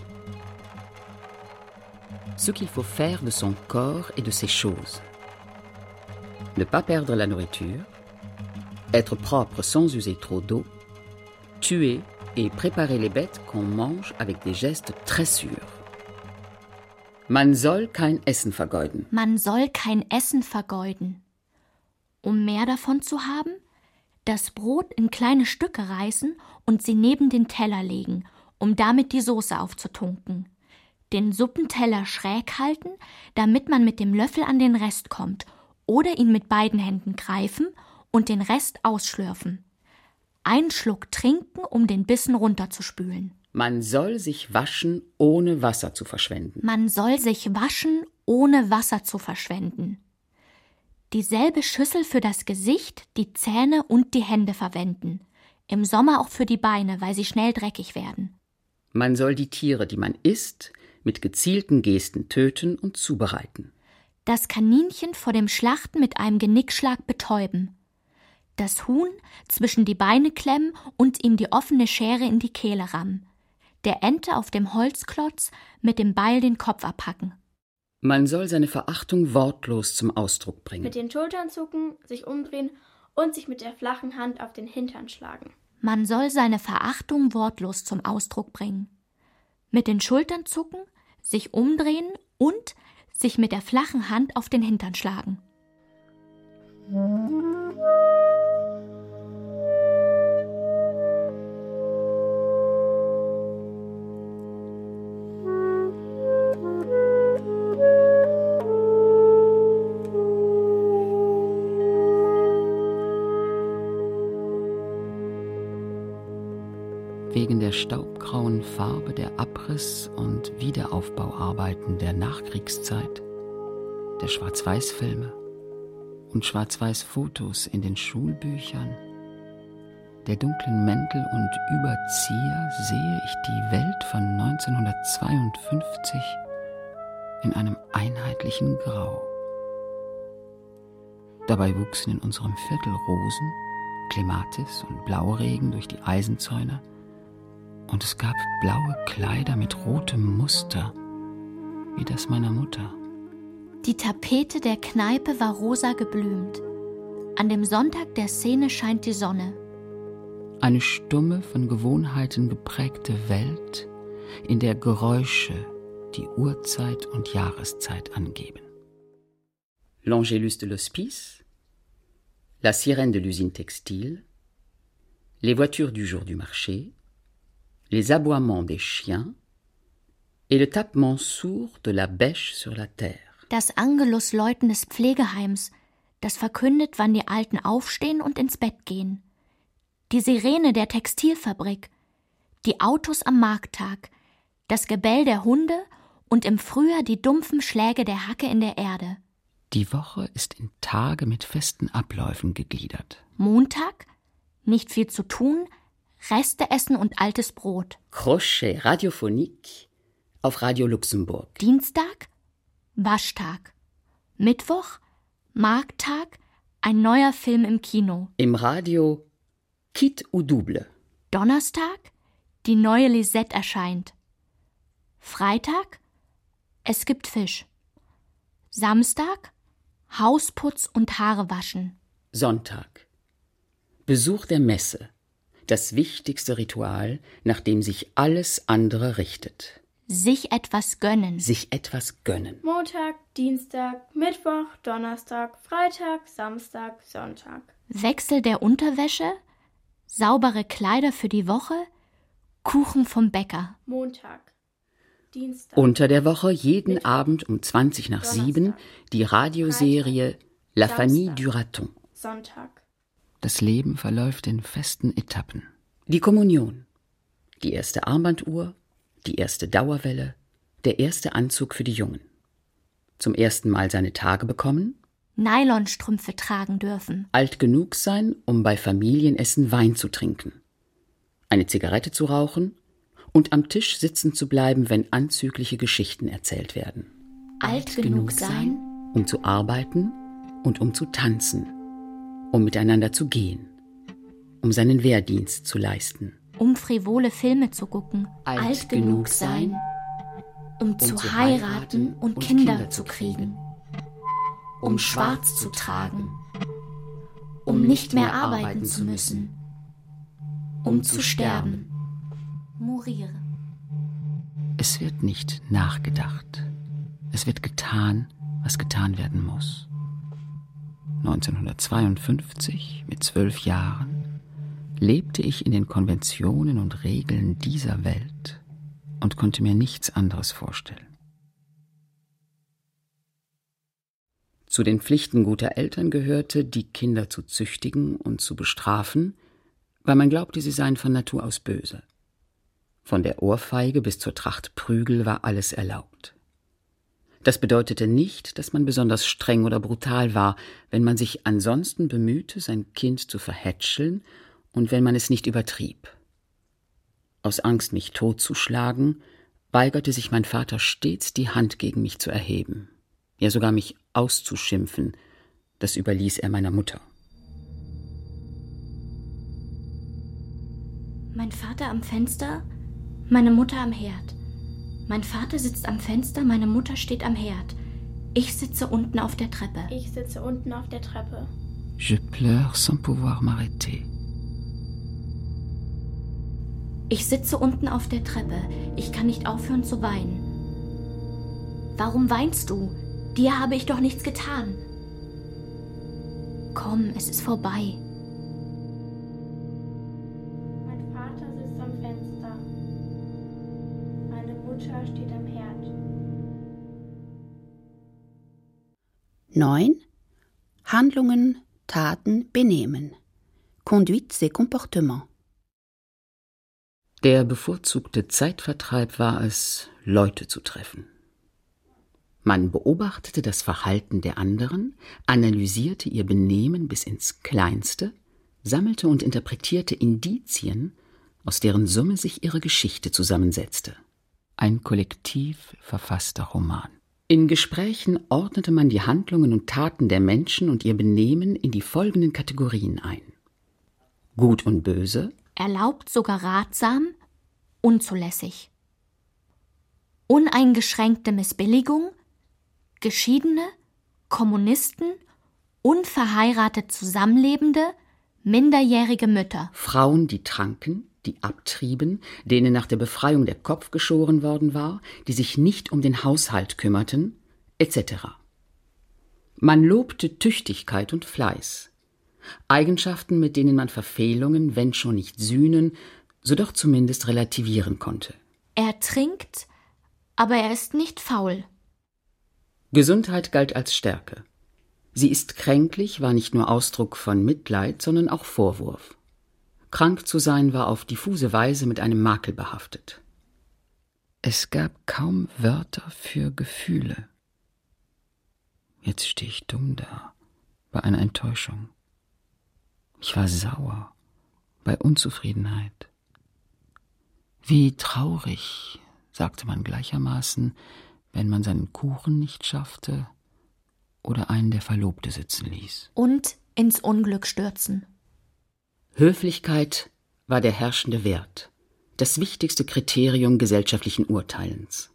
Ce qu'il faut faire de son corps et de ses choses. Ne pas perdre la nourriture, être propre sans user trop d'eau, tuer et préparer les bêtes qu'on mange avec des gestes très sûrs. Man soll kein Essen vergeuden. Man soll kein Essen vergeuden. Um mehr davon zu haben, das Brot in kleine Stücke reißen und sie neben den Teller legen, um damit die Soße aufzutunken. Den Suppenteller schräg halten, damit man mit dem Löffel an den Rest kommt, oder ihn mit beiden Händen greifen und den Rest ausschlürfen. Ein Schluck trinken, um den Bissen runterzuspülen. Man soll sich waschen, ohne Wasser zu verschwenden. Man soll sich waschen, ohne Wasser zu verschwenden dieselbe Schüssel für das Gesicht, die Zähne und die Hände verwenden. Im Sommer auch für die Beine, weil sie schnell dreckig werden. Man soll die Tiere, die man isst, mit gezielten Gesten töten und zubereiten. Das Kaninchen vor dem Schlachten mit einem Genickschlag betäuben. Das Huhn zwischen die Beine klemmen und ihm die offene Schere in die Kehle rammen. Der Ente auf dem Holzklotz mit dem Beil den Kopf abhacken. Man soll seine Verachtung wortlos zum Ausdruck bringen. Mit den Schultern zucken, sich umdrehen und sich mit der flachen Hand auf den Hintern schlagen. Man soll seine Verachtung wortlos zum Ausdruck bringen. Mit den Schultern zucken, sich umdrehen und sich mit der flachen Hand auf den Hintern schlagen. Staubgrauen Farbe der Abriss- und Wiederaufbauarbeiten der Nachkriegszeit, der Schwarz-Weiß-Filme und Schwarz-Weiß-Fotos in den Schulbüchern, der dunklen Mäntel und Überzieher sehe ich die Welt von 1952 in einem einheitlichen Grau. Dabei wuchsen in unserem Viertel Rosen, Klematis und Blauregen durch die Eisenzäune Und es gab blaue Kleider mit rotem Muster, wie das meiner Mutter. Die Tapete der Kneipe war rosa geblümt. An dem Sonntag der Szene scheint die Sonne. Eine stumme, von Gewohnheiten geprägte Welt, in der Geräusche die Uhrzeit und Jahreszeit angeben. L'Angélus de l'Hospice, La Sirène de l'usine textile, Les voitures du jour du marché, Les aboiements des chiens et le tapement sourd de la bêche sur la terre. Das Angelusläuten des Pflegeheims, das verkündet, wann die Alten aufstehen und ins Bett gehen. Die Sirene der Textilfabrik, die Autos am Markttag, das Gebell der Hunde und im Frühjahr die dumpfen Schläge der Hacke in der Erde. Die Woche ist in Tage mit festen Abläufen gegliedert. Montag? Nicht viel zu tun, Reste essen und altes Brot. Crochet radiophonique auf Radio Luxemburg. Dienstag? Waschtag. Mittwoch? Markttag? Ein neuer Film im Kino. Im Radio Kit ou Double. Donnerstag? Die neue Lisette erscheint. Freitag? Es gibt Fisch. Samstag? Hausputz und Haare waschen. Sonntag. Besuch der Messe. Das wichtigste Ritual, nach dem sich alles andere richtet. Sich etwas gönnen. Sich etwas gönnen. Montag, Dienstag, Mittwoch, Donnerstag, Freitag, Samstag, Sonntag. Wechsel der Unterwäsche, saubere Kleider für die Woche, Kuchen vom Bäcker. Montag, Dienstag. Unter der Woche jeden Mittwoch, Abend um 20 nach Donnerstag, 7 die Radioserie La Samstag. Famille du Raton. Sonntag. Das Leben verläuft in festen Etappen. Die Kommunion. Die erste Armbanduhr, die erste Dauerwelle, der erste Anzug für die Jungen. Zum ersten Mal seine Tage bekommen, Nylonstrümpfe tragen dürfen. alt genug sein, um bei Familienessen Wein zu trinken, eine Zigarette zu rauchen und am Tisch sitzen zu bleiben, wenn anzügliche Geschichten erzählt werden, Alt genug sein. um zu arbeiten und um zu tanzen, um miteinander zu gehen, um seinen Wehrdienst zu leisten. um frivole Filme zu gucken. Alt genug sein, um, zu, heiraten und, Kinder, zu kriegen. Um schwarz zu tragen. Um nicht mehr arbeiten zu müssen. Um zu sterben. Moriere. Es wird nicht nachgedacht. Es wird getan, was getan werden muss. 1952, mit zwölf Jahren, lebte ich in den Konventionen und Regeln dieser Welt und konnte mir nichts anderes vorstellen. Zu den Pflichten guter Eltern gehörte, die Kinder zu züchtigen und zu bestrafen, weil man glaubte, sie seien von Natur aus böse. Von der Ohrfeige bis zur Tracht Prügel war alles erlaubt. Das bedeutete nicht, dass man besonders streng oder brutal war, wenn man sich ansonsten bemühte, sein Kind zu verhätscheln und wenn man es nicht übertrieb. Aus Angst, mich totzuschlagen, weigerte sich mein Vater stets, die Hand gegen mich zu erheben, ja sogar mich auszuschimpfen, das überließ er meiner Mutter. Mein Vater am Fenster, meine Mutter am Herd. Mein Vater sitzt am Fenster, meine Mutter steht am Herd. Ich sitze unten auf der Treppe. Ich sitze unten auf der Treppe. Je pleure sans pouvoir m'arrêter. Ich sitze unten auf der Treppe. Ich kann nicht aufhören zu weinen. Warum weinst du? Dir habe ich doch nichts getan. Komm, es ist vorbei. 9. Handlungen, Taten, Benehmen. Conduite et Comportement. Der bevorzugte Zeitvertreib war es, Leute zu treffen. Man beobachtete das Verhalten der anderen, analysierte ihr Benehmen bis ins Kleinste, sammelte und interpretierte Indizien, aus deren Summe sich ihre Geschichte zusammensetzte. Ein kollektiv verfasster Roman. In Gesprächen ordnete man die Handlungen und Taten der Menschen und ihr Benehmen in die folgenden Kategorien ein. Gut und böse, Erlaubt sogar ratsam, unzulässig. Uneingeschränkte Missbilligung, Geschiedene, Kommunisten, unverheiratet Zusammenlebende, minderjährige Mütter. Frauen, die tranken, die abtrieben, denen nach der Befreiung der Kopf geschoren worden war, die sich nicht um den Haushalt kümmerten, etc. Man lobte Tüchtigkeit und Fleiß, Eigenschaften, mit denen man Verfehlungen, wenn schon nicht sühnen, so doch zumindest relativieren konnte. Er trinkt, aber er ist nicht faul. Gesundheit galt als Stärke. Sie ist kränklich war nicht nur Ausdruck von Mitleid, sondern auch Vorwurf. Krank zu sein war auf diffuse Weise mit einem Makel behaftet. Es gab kaum Wörter für Gefühle. Jetzt stehe ich dumm da, bei einer Enttäuschung. Ich war sauer, bei Unzufriedenheit. Wie traurig, sagte man gleichermaßen, wenn man seinen Kuchen nicht schaffte oder einen der Verlobte sitzen ließ. Und ins Unglück stürzen. Höflichkeit war der herrschende Wert, das wichtigste Kriterium gesellschaftlichen Urteilens.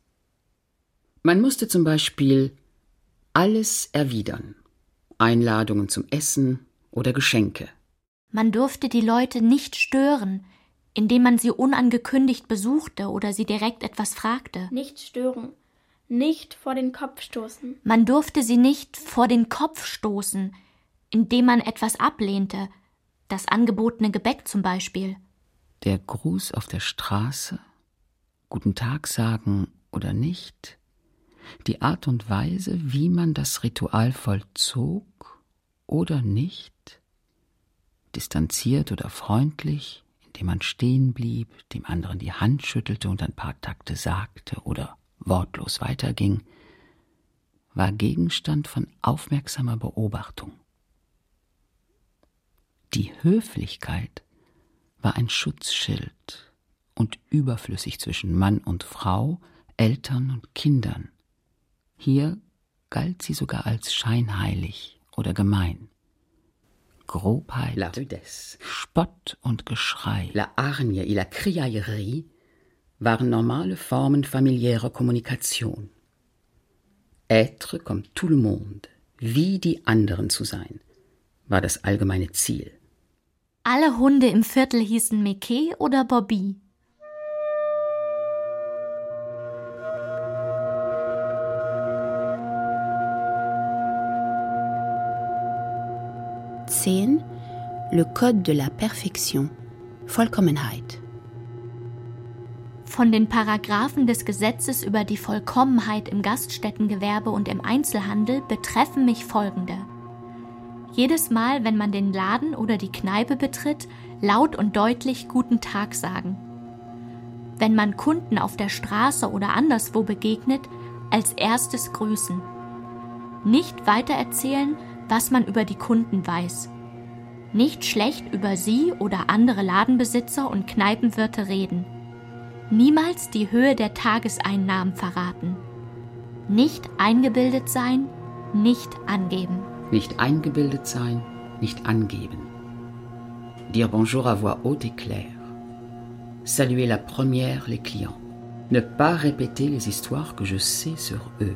Man musste zum Beispiel alles erwidern, Einladungen zum Essen oder Geschenke. Man durfte die Leute nicht stören, indem man sie unangekündigt besuchte oder sie direkt etwas fragte. Nicht stören, nicht vor den Kopf stoßen. Man durfte sie nicht vor den Kopf stoßen, indem man etwas ablehnte, das angebotene Gebäck zum Beispiel. Der Gruß auf der Straße, Guten Tag sagen oder nicht, die Art und Weise, wie man das Ritual vollzog oder nicht, distanziert oder freundlich, indem man stehen blieb, dem anderen die Hand schüttelte und ein paar Takte sagte oder wortlos weiterging, war Gegenstand von aufmerksamer Beobachtung. Die Höflichkeit war ein Schutzschild und überflüssig zwischen Mann und Frau, Eltern und Kindern. Hier galt sie sogar als scheinheilig oder gemein. Grobheit, la rudesse, Spott und Geschrei, la hargne et la criaillerie waren normale Formen familiärer Kommunikation. Être comme tout le monde, wie die anderen zu sein, war das allgemeine Ziel. Alle Hunde im Viertel hießen Mickey oder Bobby. Zehn Le Code de la Perfection Vollkommenheit Von den Paragraphen des Gesetzes über die Vollkommenheit im Gaststättengewerbe und im Einzelhandel betreffen mich folgende. Jedes Mal, wenn man den Laden oder die Kneipe betritt, laut und deutlich Guten Tag sagen. Wenn man Kunden auf der Straße oder anderswo begegnet, als erstes grüßen. Nicht weitererzählen, was man über die Kunden weiß. Nicht schlecht über sie oder andere Ladenbesitzer und Kneipenwirte reden. Niemals die Höhe der Tageseinnahmen verraten. Nicht eingebildet sein, nicht angeben. Nicht eingebildet sein, nicht angeben. Dire bonjour à voix haute et claire. Saluer la première les clients. Ne pas répéter les histoires que je sais sur eux.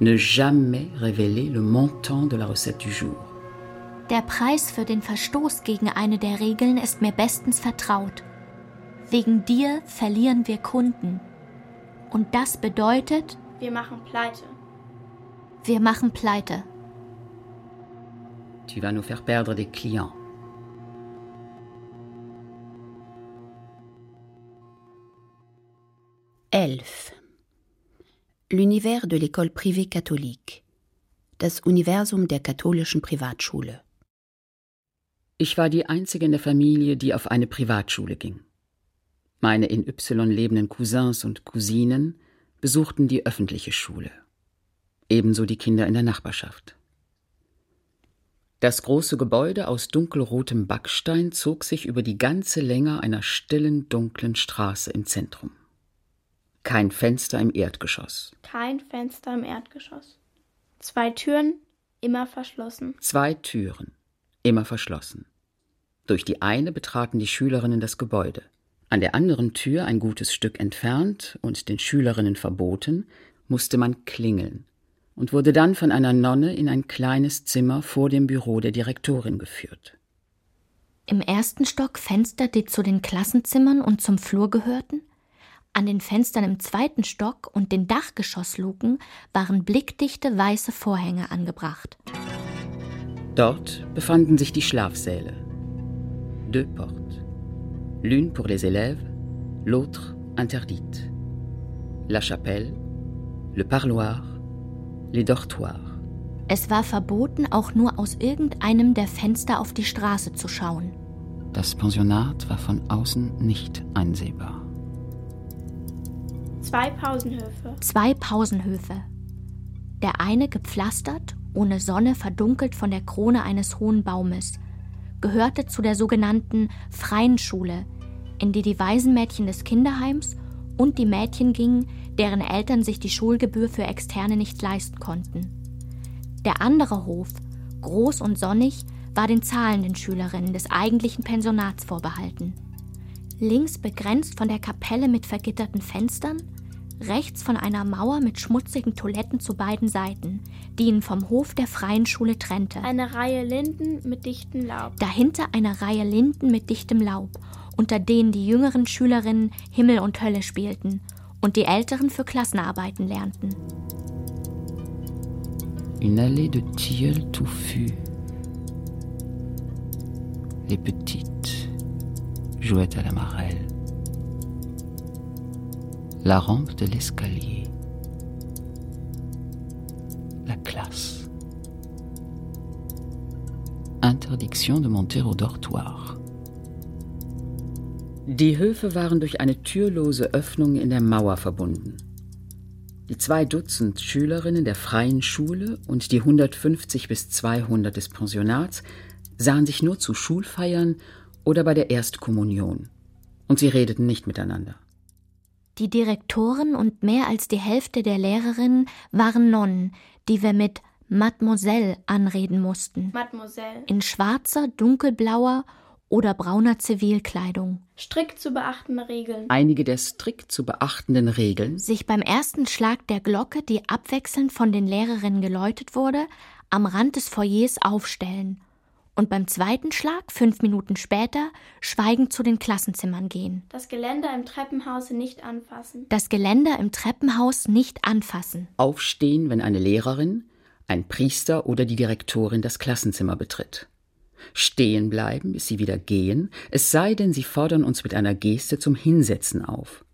Ne jamais révéler le montant de la recette du jour. Der Preis für den Verstoß gegen eine der Regeln ist mir bestens vertraut. Wegen dir verlieren wir Kunden. Und das bedeutet, Wir machen Pleite. wir machen Pleite. Tu vas nous faire perdre des clients. Elf L'univers de l'école privée catholique Das Universum der katholischen Privatschule Ich war die einzige in der Familie, die auf eine Privatschule ging. Meine in Y lebenden Cousins und Cousinen besuchten die öffentliche Schule. Ebenso die Kinder in der Nachbarschaft. Das große Gebäude aus dunkelrotem Backstein zog sich über die ganze Länge einer stillen, dunklen Straße im Zentrum. Kein Fenster im Erdgeschoss. Kein Fenster im Erdgeschoss. Zwei Türen, immer verschlossen. Zwei Türen, immer verschlossen. Durch die eine betraten die Schülerinnen das Gebäude, An der anderen Tür, ein gutes Stück entfernt und den Schülerinnen verboten, musste man klingeln und wurde dann von einer Nonne in ein kleines Zimmer vor dem Büro der Direktorin geführt. Im ersten Stock Fenster, die zu den Klassenzimmern und zum Flur gehörten? An den Fenstern im zweiten Stock und den Dachgeschossluken waren blickdichte weiße Vorhänge angebracht. Dort befanden sich die Schlafsäle. Deux portes. L'une pour les élèves, l'autre interdite. La chapelle, le parloir, les dortoirs. Es war verboten, auch nur aus irgendeinem der Fenster auf die Straße zu schauen. Das Pensionat war von außen nicht einsehbar. Zwei Pausenhöfe. Zwei Pausenhöfe. Der eine gepflastert, ohne Sonne verdunkelt von der Krone eines hohen Baumes, gehörte zu der sogenannten Freien Schule, in die die Waisenmädchen des Kinderheims und die Mädchen gingen, deren Eltern sich die Schulgebühr für Externe nicht leisten konnten. Der andere Hof, groß und sonnig, war den zahlenden Schülerinnen des eigentlichen Pensionats vorbehalten. Links begrenzt von der Kapelle mit vergitterten Fenstern, rechts von einer Mauer mit schmutzigen Toiletten zu beiden Seiten, die ihn vom Hof der freien Schule trennte. Eine Reihe Linden mit dichtem Laub. Dahinter eine Reihe Linden mit dichtem Laub, unter denen die jüngeren Schülerinnen Himmel und Hölle spielten und die älteren für Klassenarbeiten lernten. Une allée de tilleuls touffus. Les petites jouaient à la marelle. la rampe de l'escalier, la classe. Interdiction de monter au dortoir. Die Höfe waren durch eine türlose Öffnung in der Mauer verbunden. Die zwei Dutzend Schülerinnen der freien Schule und die 150 bis 200 des Pensionats sahen sich nur zu Schulfeiern oder bei der Erstkommunion. Und sie redeten nicht miteinander. Die Direktoren und mehr als die Hälfte der Lehrerinnen waren Nonnen, die wir mit Mademoiselle anreden mussten. Mademoiselle. In schwarzer, dunkelblauer oder brauner Zivilkleidung. Strikt zu beachtende Regeln. Einige der strikt zu beachtenden Regeln. Sich beim ersten Schlag der Glocke, die abwechselnd von den Lehrerinnen geläutet wurde, am Rand des Foyers aufstellen und beim zweiten Schlag, fünf Minuten später, schweigend zu den Klassenzimmern gehen. Das Geländer im Treppenhaus nicht anfassen. Das Geländer im Treppenhaus nicht anfassen. Aufstehen, wenn eine Lehrerin, ein Priester oder die Direktorin das Klassenzimmer betritt. Stehen bleiben, bis sie wieder gehen, es sei denn, sie fordern uns mit einer Geste zum Hinsetzen auf.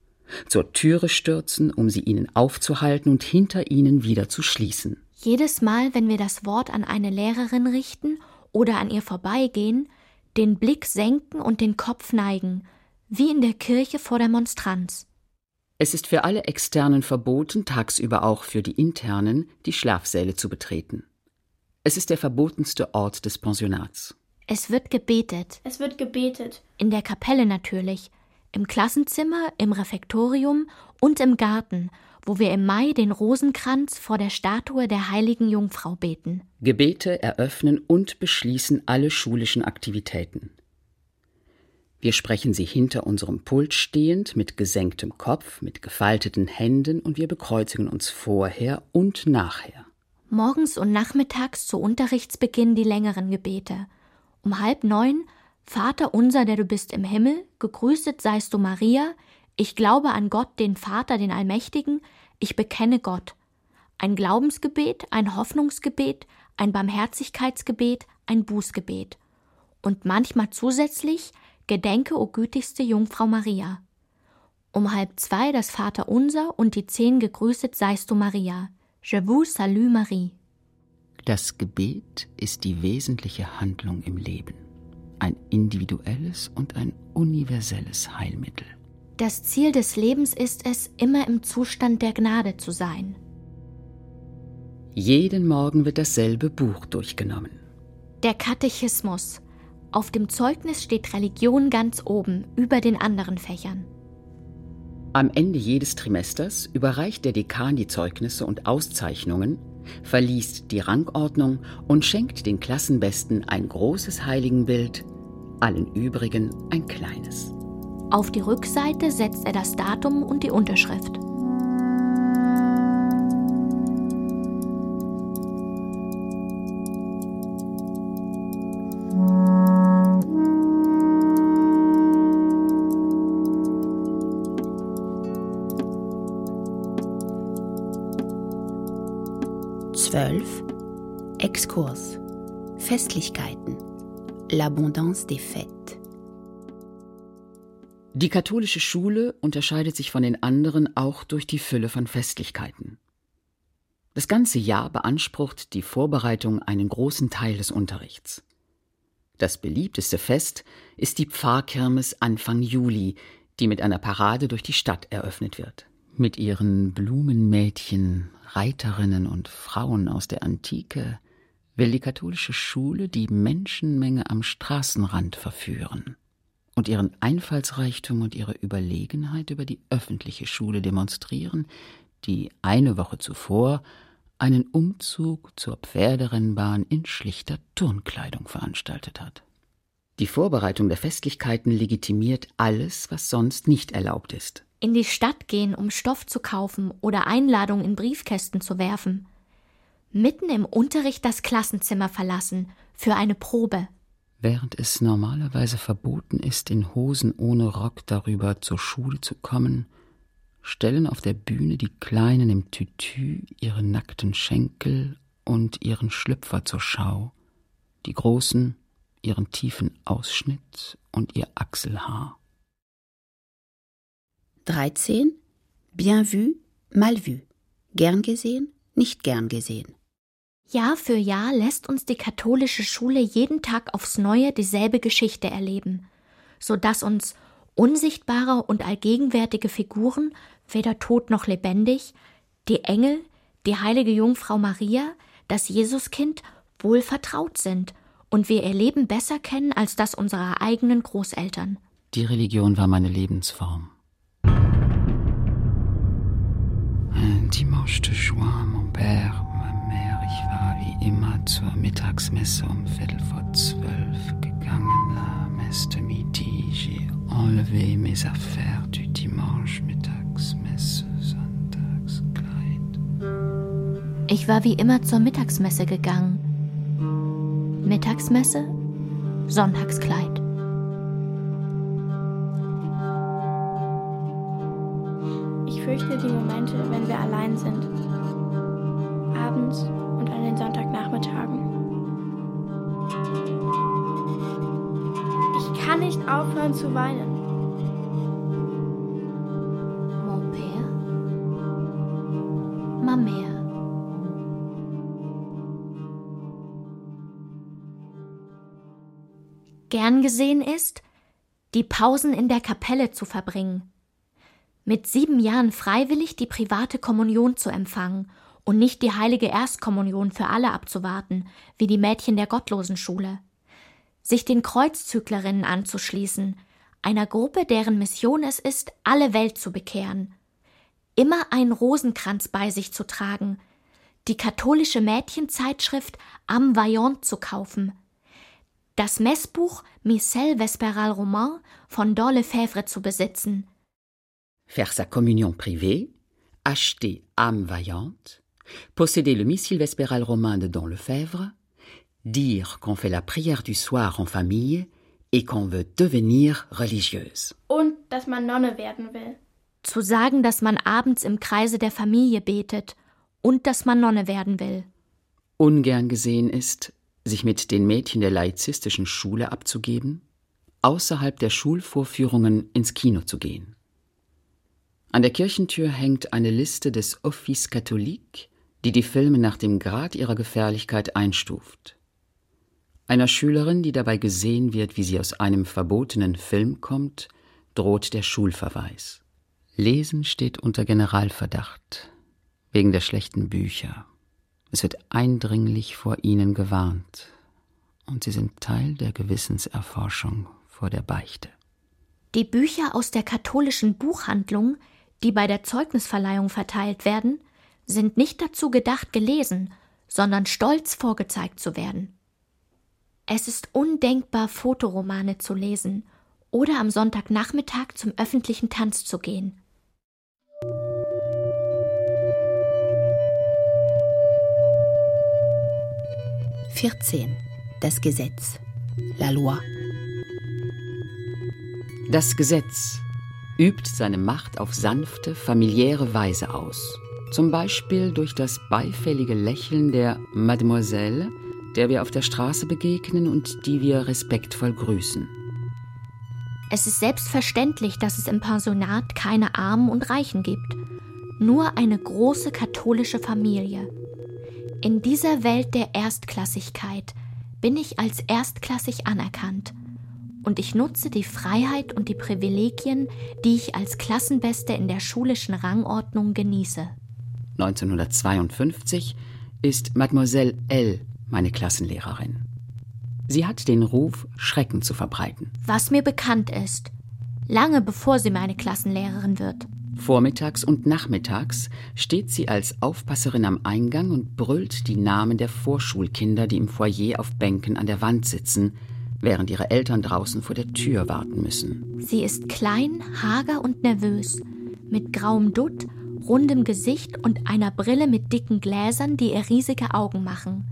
Zur Türe stürzen, um sie ihnen aufzuhalten und hinter ihnen wieder zu schließen. Jedes Mal, wenn wir das Wort an eine Lehrerin richten oder an ihr vorbeigehen, den Blick senken und den Kopf neigen, wie in der Kirche vor der Monstranz. Es ist für alle Externen verboten, tagsüber auch für die Internen, die Schlafsäle zu betreten. Es ist der verbotenste Ort des Pensionats. Es wird gebetet. Es wird gebetet. In der Kapelle natürlich, im Klassenzimmer, im Refektorium und im Garten wo wir im Mai den Rosenkranz vor der Statue der heiligen Jungfrau beten. Gebete eröffnen und beschließen alle schulischen Aktivitäten. Wir sprechen sie hinter unserem Pult stehend, mit gesenktem Kopf, mit gefalteten Händen und wir bekreuzigen uns vorher und nachher. Morgens und nachmittags zu Unterrichtsbeginn die längeren Gebete. Um halb neun Vater unser, der du bist im Himmel, gegrüßet seist du Maria, ich glaube an Gott, den Vater, den Allmächtigen, ich bekenne Gott. Ein Glaubensgebet, ein Hoffnungsgebet, ein Barmherzigkeitsgebet, ein Bußgebet. Und manchmal zusätzlich Gedenke, o gütigste Jungfrau Maria. Um halb zwei das Vaterunser und die zehn gegrüßet seist du Maria. Je vous salue Marie. Das Gebet ist die wesentliche Handlung im Leben, ein individuelles und ein universelles Heilmittel. Das Ziel des Lebens ist es, immer im Zustand der Gnade zu sein. Jeden Morgen wird dasselbe Buch durchgenommen. Der Katechismus. Auf dem Zeugnis steht Religion ganz oben, über den anderen Fächern. Am Ende jedes Trimesters überreicht der Dekan die Zeugnisse und Auszeichnungen, verliest die Rangordnung und schenkt den Klassenbesten ein großes Heiligenbild, allen übrigen ein kleines. Auf die Rückseite setzt er das Datum und die Unterschrift. Exkurs Festlichkeiten L'abondance des fêtes Die katholische Schule unterscheidet sich von den anderen auch durch die Fülle von Festlichkeiten. Das ganze Jahr beansprucht die Vorbereitung einen großen Teil des Unterrichts. Das beliebteste Fest ist die Pfarrkirmes Anfang Juli, die mit einer Parade durch die Stadt eröffnet wird. Mit ihren Blumenmädchen, Reiterinnen und Frauen aus der Antike will die katholische Schule die Menschenmenge am Straßenrand verführen und ihren Einfallsreichtum und ihre Überlegenheit über die öffentliche Schule demonstrieren, die eine Woche zuvor einen Umzug zur Pferderennbahn in schlichter Turnkleidung veranstaltet hat. Die Vorbereitung der Festlichkeiten legitimiert alles, was sonst nicht erlaubt ist in die Stadt gehen, um Stoff zu kaufen oder Einladungen in Briefkästen zu werfen. Mitten im Unterricht das Klassenzimmer verlassen für eine Probe. Während es normalerweise verboten ist, in Hosen ohne Rock darüber zur Schule zu kommen, stellen auf der Bühne die Kleinen im Tütü ihre nackten Schenkel und ihren Schlüpfer zur Schau, die Großen ihren tiefen Ausschnitt und ihr Achselhaar. 13. Bien vu, mal vu. Gern gesehen, nicht gern gesehen. Jahr für Jahr lässt uns die katholische Schule jeden Tag aufs Neue dieselbe Geschichte erleben, so dass uns unsichtbare und allgegenwärtige Figuren, weder tot noch lebendig, die Engel, die heilige Jungfrau Maria, das Jesuskind wohl vertraut sind und wir ihr Leben besser kennen als das unserer eigenen Großeltern. Die Religion war meine Lebensform. Dimanche de juin, mon père, immer zur Mittagsmesse um Viertel vor zwölf gegangen. La messe de midi, j'ai enlevé mes affaires du dimanche, Mittagsmesse, Sonntagskleid. Ich war wie immer zur Mittagsmesse gegangen. Mittagsmesse, Sonntagskleid. fürchte die Momente, wenn wir allein sind. Abends und an den Sonntagnachmittagen. Ich kann nicht aufhören zu weinen. Mon père, ma mère. Gern gesehen ist, die Pausen in der Kapelle zu verbringen mit sieben Jahren freiwillig die private Kommunion zu empfangen und nicht die heilige Erstkommunion für alle abzuwarten, wie die Mädchen der Gottlosenschule. Sich den Kreuzzüglerinnen anzuschließen, einer Gruppe, deren Mission es ist, alle Welt zu bekehren. Immer einen Rosenkranz bei sich zu tragen, die katholische Mädchenzeitschrift Am Vaillant zu kaufen, das Messbuch Missel Vesperal Roman von Dorle Fèvre zu besitzen, faire sa communion privée, acheter âme vaillante, posséder le missile vespéral romain de Don Lefebvre, dire qu'on fait la prière du soir en famille et qu'on veut devenir religieuse. Und dass man Nonne werden will. Zu sagen, dass man abends im Kreise der Familie betet und dass man Nonne werden will. Ungern gesehen ist, sich mit den Mädchen der laizistischen Schule abzugeben, außerhalb der Schulvorführungen ins Kino zu gehen. An der Kirchentür hängt eine Liste des Office Catholique, die die Filme nach dem Grad ihrer Gefährlichkeit einstuft. Einer Schülerin, die dabei gesehen wird, wie sie aus einem verbotenen Film kommt, droht der Schulverweis. Lesen steht unter Generalverdacht wegen der schlechten Bücher. Es wird eindringlich vor ihnen gewarnt, und sie sind Teil der Gewissenserforschung vor der Beichte. Die Bücher aus der katholischen Buchhandlung die bei der Zeugnisverleihung verteilt werden, sind nicht dazu gedacht, gelesen, sondern stolz vorgezeigt zu werden. Es ist undenkbar, Fotoromane zu lesen oder am Sonntagnachmittag zum öffentlichen Tanz zu gehen. Vierzehn. Das Gesetz. La loi. Das Gesetz übt seine Macht auf sanfte, familiäre Weise aus. Zum Beispiel durch das beifällige Lächeln der Mademoiselle, der wir auf der Straße begegnen und die wir respektvoll grüßen. Es ist selbstverständlich, dass es im Pensionat keine Armen und Reichen gibt, nur eine große katholische Familie. In dieser Welt der Erstklassigkeit bin ich als erstklassig anerkannt und ich nutze die Freiheit und die Privilegien, die ich als Klassenbeste in der schulischen Rangordnung genieße. 1952 ist Mademoiselle L. meine Klassenlehrerin. Sie hat den Ruf, Schrecken zu verbreiten. Was mir bekannt ist, lange bevor sie meine Klassenlehrerin wird. Vormittags und nachmittags steht sie als Aufpasserin am Eingang und brüllt die Namen der Vorschulkinder, die im Foyer auf Bänken an der Wand sitzen, während ihre Eltern draußen vor der Tür warten müssen. Sie ist klein, hager und nervös, mit grauem Dutt, rundem Gesicht und einer Brille mit dicken Gläsern, die ihr riesige Augen machen.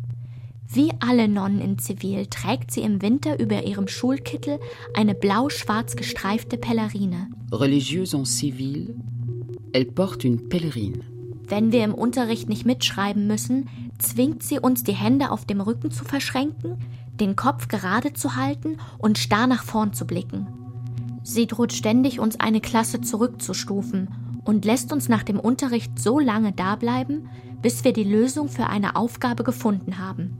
Wie alle Nonnen in Zivil trägt sie im Winter über ihrem Schulkittel eine blau-schwarz gestreifte Pellerine. Religieuse en civil, elle porte une pèlerine. Wenn wir im Unterricht nicht mitschreiben müssen, zwingt sie uns, die Hände auf dem Rücken zu verschränken, den Kopf gerade zu halten und starr nach vorn zu blicken. Sie droht ständig, uns eine Klasse zurückzustufen und lässt uns nach dem Unterricht so lange dableiben, bis wir die Lösung für eine Aufgabe gefunden haben.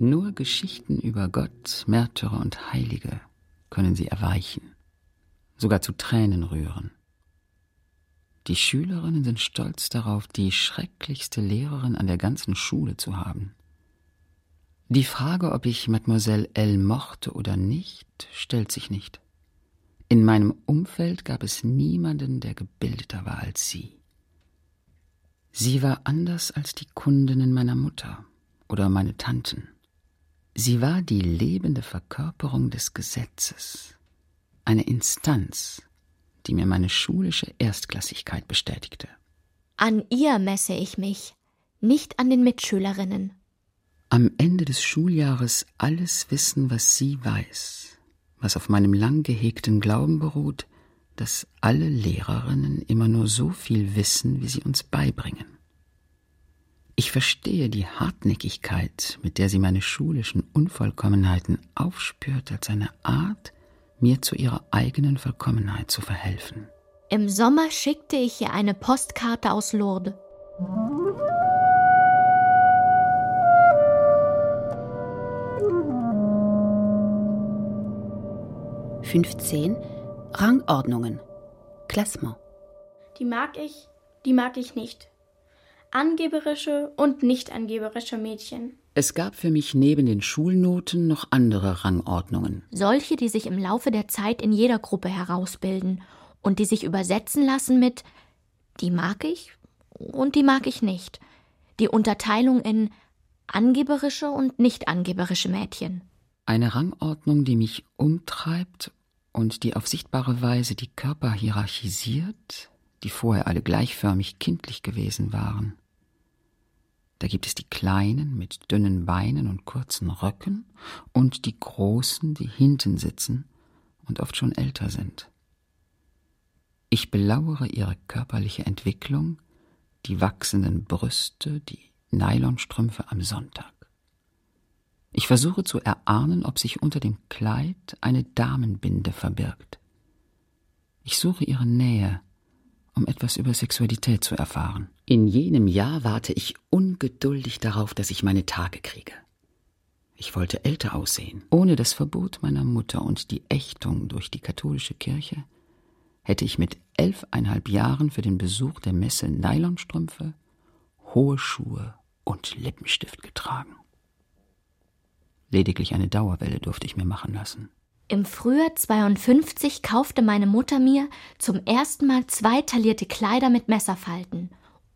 Nur Geschichten über Gott, Märtyrer und Heilige können sie erweichen, sogar zu Tränen rühren. Die Schülerinnen sind stolz darauf, die schrecklichste Lehrerin an der ganzen Schule zu haben. Die Frage, ob ich Mademoiselle L mochte oder nicht, stellt sich nicht. In meinem Umfeld gab es niemanden, der gebildeter war als sie. Sie war anders als die Kundinnen meiner Mutter oder meine Tanten. Sie war die lebende Verkörperung des Gesetzes, eine Instanz, die mir meine schulische Erstklassigkeit bestätigte. An ihr messe ich mich, nicht an den Mitschülerinnen. Am Ende des Schuljahres alles wissen, was sie weiß, was auf meinem lang gehegten Glauben beruht, dass alle Lehrerinnen immer nur so viel wissen, wie sie uns beibringen. Ich verstehe die Hartnäckigkeit, mit der sie meine schulischen Unvollkommenheiten aufspürt, als eine Art, mir zu ihrer eigenen Vollkommenheit zu verhelfen. Im Sommer schickte ich ihr eine Postkarte aus Lourdes. Fünfzehn Rangordnungen. Klassement. Die mag ich, die mag ich nicht angeberische und nicht angeberische Mädchen. Es gab für mich neben den Schulnoten noch andere Rangordnungen. Solche, die sich im Laufe der Zeit in jeder Gruppe herausbilden und die sich übersetzen lassen mit die mag ich und die mag ich nicht. Die Unterteilung in angeberische und nicht angeberische Mädchen. Eine Rangordnung, die mich umtreibt und die auf sichtbare Weise die Körper hierarchisiert, die vorher alle gleichförmig kindlich gewesen waren. Da gibt es die Kleinen mit dünnen Beinen und kurzen Röcken und die Großen, die hinten sitzen und oft schon älter sind. Ich belauere ihre körperliche Entwicklung, die wachsenden Brüste, die Nylonstrümpfe am Sonntag. Ich versuche zu erahnen, ob sich unter dem Kleid eine Damenbinde verbirgt. Ich suche ihre Nähe, um etwas über Sexualität zu erfahren. In jenem Jahr warte ich ungeduldig darauf, dass ich meine Tage kriege. Ich wollte älter aussehen. Ohne das Verbot meiner Mutter und die Ächtung durch die katholische Kirche hätte ich mit elfeinhalb Jahren für den Besuch der Messe Nylonstrümpfe, hohe Schuhe und Lippenstift getragen. Lediglich eine Dauerwelle durfte ich mir machen lassen. Im Frühjahr 52 kaufte meine Mutter mir zum ersten Mal zwei taillierte Kleider mit Messerfalten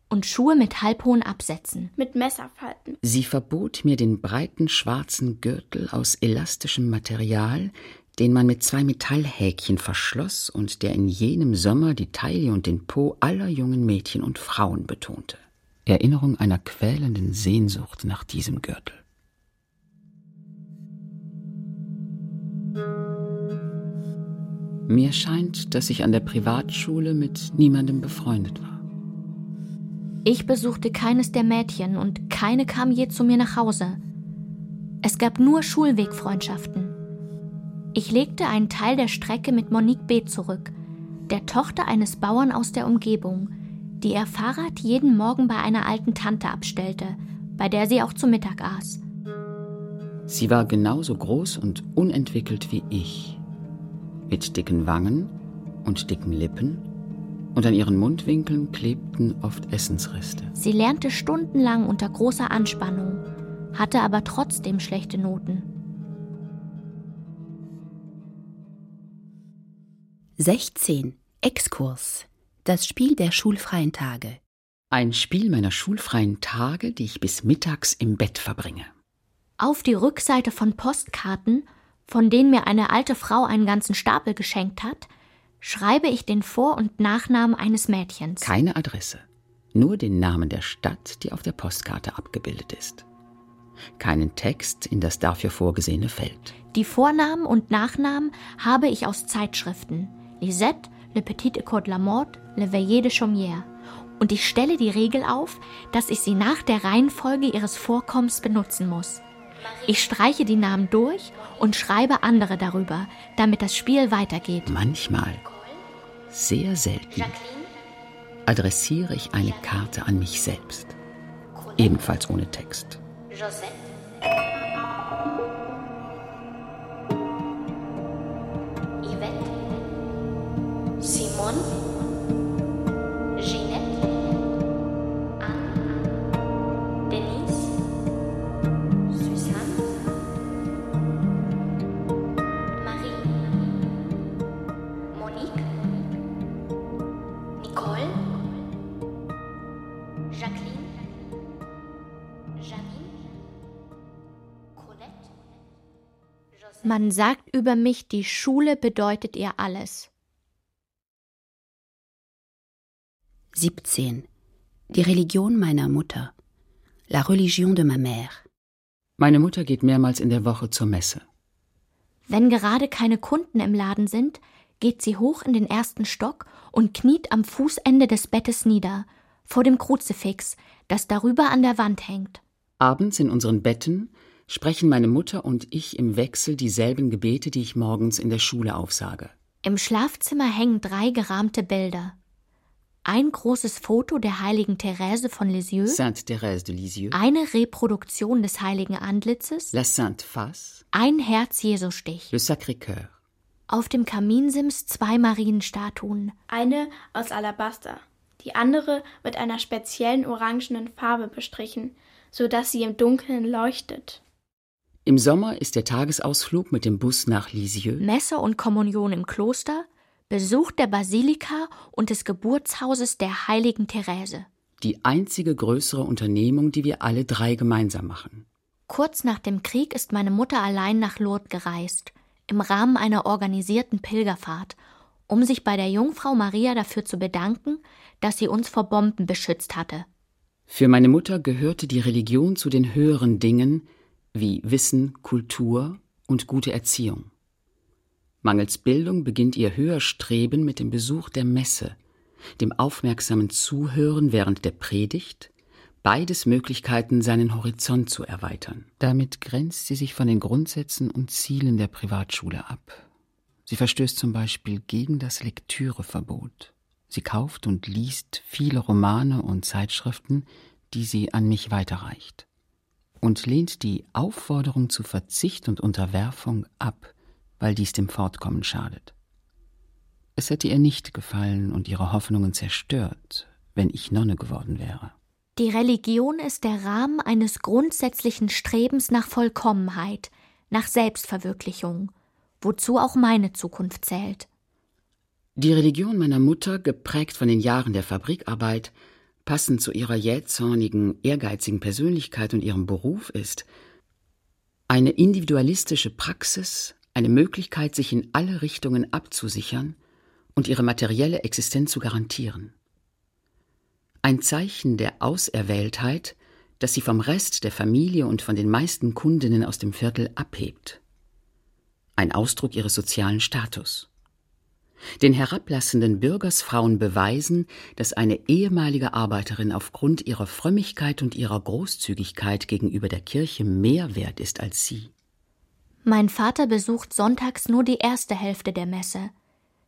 und Schuhe mit halbhohen Absätzen. Mit Messerfalten. Sie verbot mir den breiten schwarzen Gürtel aus elastischem Material, den man mit zwei Metallhäkchen verschloss und der in jenem Sommer die Taille und den Po aller jungen Mädchen und Frauen betonte. Erinnerung einer quälenden Sehnsucht nach diesem Gürtel. Mir scheint, dass ich an der Privatschule mit niemandem befreundet war. Ich besuchte keines der Mädchen und keine kam je zu mir nach Hause. Es gab nur Schulwegfreundschaften. Ich legte einen Teil der Strecke mit Monique B. zurück, der Tochter eines Bauern aus der Umgebung, die ihr Fahrrad jeden Morgen bei einer alten Tante abstellte, bei der sie auch zu Mittag aß. Sie war genauso groß und unentwickelt wie ich, mit dicken Wangen und dicken Lippen, und an ihren Mundwinkeln klebten oft Essensreste. Sie lernte stundenlang unter großer Anspannung, hatte aber trotzdem schlechte Noten. 16. Exkurs. Das Spiel der schulfreien Tage. Ein Spiel meiner schulfreien Tage, die ich bis mittags im Bett verbringe. Auf die Rückseite von Postkarten, von denen mir eine alte Frau einen ganzen Stapel geschenkt hat, schreibe ich den Vor- und Nachnamen eines Mädchens. Keine Adresse, nur den Namen der Stadt, die auf der Postkarte abgebildet ist. Keinen Text in das dafür vorgesehene Feld. Die Vornamen und Nachnamen habe ich aus Zeitschriften. Lisette, Le Petit École de la Mort, Le Veillée de Chaumière. Und ich stelle die Regel auf, dass ich sie nach der Reihenfolge ihres Vorkommens benutzen muss. Ich streiche die Namen durch und schreibe andere darüber, damit das Spiel weitergeht. Manchmal, sehr selten, adressiere ich eine Karte an mich selbst. Ebenfalls ohne Text. Josette. Man sagt über mich, die Schule bedeutet ihr alles. 17. Die Religion meiner Mutter. La religion de ma mère. Meine Mutter geht mehrmals in der Woche zur Messe. Wenn gerade keine Kunden im Laden sind, geht sie hoch in den ersten Stock und kniet am Fußende des Bettes nieder, vor dem Kruzifix, das darüber an der Wand hängt. Abends in unseren Betten sprechen meine Mutter und ich im Wechsel dieselben Gebete, die ich morgens in der Schule aufsage. Im Schlafzimmer hängen drei gerahmte Bilder. Ein großes Foto der heiligen Therese von Lisieux, Sainte Thérèse de Lisieux, eine Reproduktion des heiligen Antlitzes, La Sainte Face, ein Herz-Jesu-Stich, Le Sacré-Cœur. Auf dem Kaminsims zwei Marienstatuen. Eine aus Alabaster, die andere mit einer speziellen orangenen Farbe bestrichen, so dass sie im Dunkeln leuchtet. Im Sommer ist der Tagesausflug mit dem Bus nach Lisieux. Messe und Kommunion im Kloster, Besuch der Basilika und des Geburtshauses der heiligen Therese. Die einzige größere Unternehmung, die wir alle drei gemeinsam machen. Kurz nach dem Krieg ist meine Mutter allein nach Lourdes gereist, im Rahmen einer organisierten Pilgerfahrt, um sich bei der Jungfrau Maria dafür zu bedanken, dass sie uns vor Bomben beschützt hatte. Für meine Mutter gehörte die Religion zu den höheren Dingen, wie Wissen, Kultur und gute Erziehung. Mangels Bildung beginnt ihr Höherstreben mit dem Besuch der Messe, dem aufmerksamen Zuhören während der Predigt, beides Möglichkeiten, seinen Horizont zu erweitern. Damit grenzt sie sich von den Grundsätzen und Zielen der Privatschule ab. Sie verstößt zum Beispiel gegen das Lektüreverbot. Sie kauft und liest viele Romane und Zeitschriften, die sie an mich weiterreicht und lehnt die Aufforderung zu Verzicht und Unterwerfung ab, weil dies dem Fortkommen schadet. Es hätte ihr nicht gefallen und ihre Hoffnungen zerstört, wenn ich Nonne geworden wäre. Die Religion ist der Rahmen eines grundsätzlichen Strebens nach Vollkommenheit, nach Selbstverwirklichung, wozu auch meine Zukunft zählt. Die Religion meiner Mutter, geprägt von den Jahren der Fabrikarbeit, passend zu ihrer jähzornigen, ehrgeizigen Persönlichkeit und ihrem Beruf ist, eine individualistische Praxis, eine Möglichkeit, sich in alle Richtungen abzusichern und ihre materielle Existenz zu garantieren. Ein Zeichen der Auserwähltheit, das sie vom Rest der Familie und von den meisten Kundinnen aus dem Viertel abhebt. Ein Ausdruck ihres sozialen Status. Den herablassenden Bürgersfrauen beweisen, dass eine ehemalige Arbeiterin aufgrund ihrer Frömmigkeit und ihrer Großzügigkeit gegenüber der Kirche mehr wert ist als sie. Mein Vater besucht sonntags nur die erste Hälfte der Messe,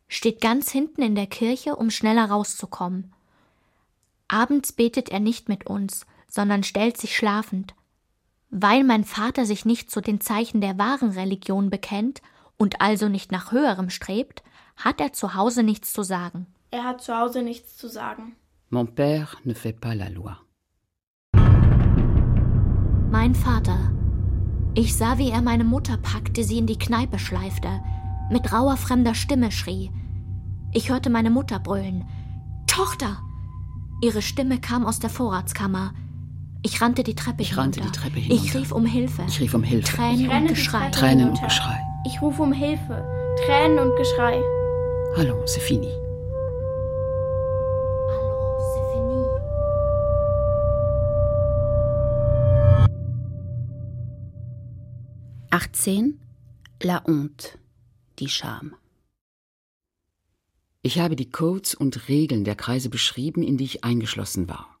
steht ganz hinten in der Kirche, um schneller rauszukommen. Abends betet er nicht mit uns, sondern stellt sich schlafend. Weil mein Vater sich nicht zu den Zeichen der wahren Religion bekennt und also nicht nach höherem strebt, hat er zu Hause nichts zu sagen. Er hat zu Hause nichts zu sagen. Mon père ne fait pas la loi. Mein Vater. Ich sah, wie er meine Mutter packte, sie in die Kneipe schleifte, mit rauer fremder Stimme schrie. Ich hörte meine Mutter brüllen. Tochter! Ihre Stimme kam aus der Vorratskammer. Ich rannte die Treppe Ich hinunter. rannte die Treppe hinunter. Ich rief um Hilfe. Ich rief um Hilfe. Tränen und Geschrei. Tränen und. Geschrei. Ich rufe um Hilfe. Tränen und Geschrei. Hallo, c'est fini. Hallo, c'est fini. Achtzehn La Honte, die Scham. Ich habe die Codes und Regeln der Kreise beschrieben, in die ich eingeschlossen war.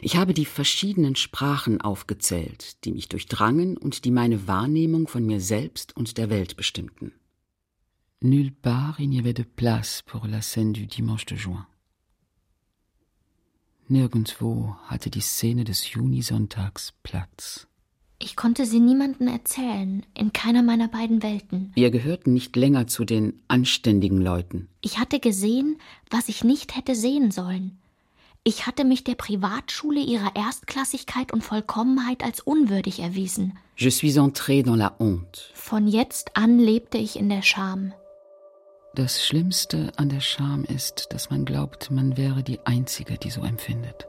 Ich habe die verschiedenen Sprachen aufgezählt, die mich durchdrangen und die meine Wahrnehmung von mir selbst und der Welt bestimmten. Nulle part il n'y avait de place pour la scène du dimanche de juin. Nirgendwo hatte die Szene des Junisonntags Platz. Ich konnte sie niemandem erzählen, in keiner meiner beiden Welten. Wir gehörten nicht länger zu den anständigen Leuten. Ich hatte gesehen, was ich nicht hätte sehen sollen. Ich hatte mich der Privatschule ihrer Erstklassigkeit und Vollkommenheit als unwürdig erwiesen. Je suis entré dans la honte. Von jetzt an lebte ich in der Scham. Das Schlimmste an der Scham ist, dass man glaubt, man wäre die Einzige, die so empfindet.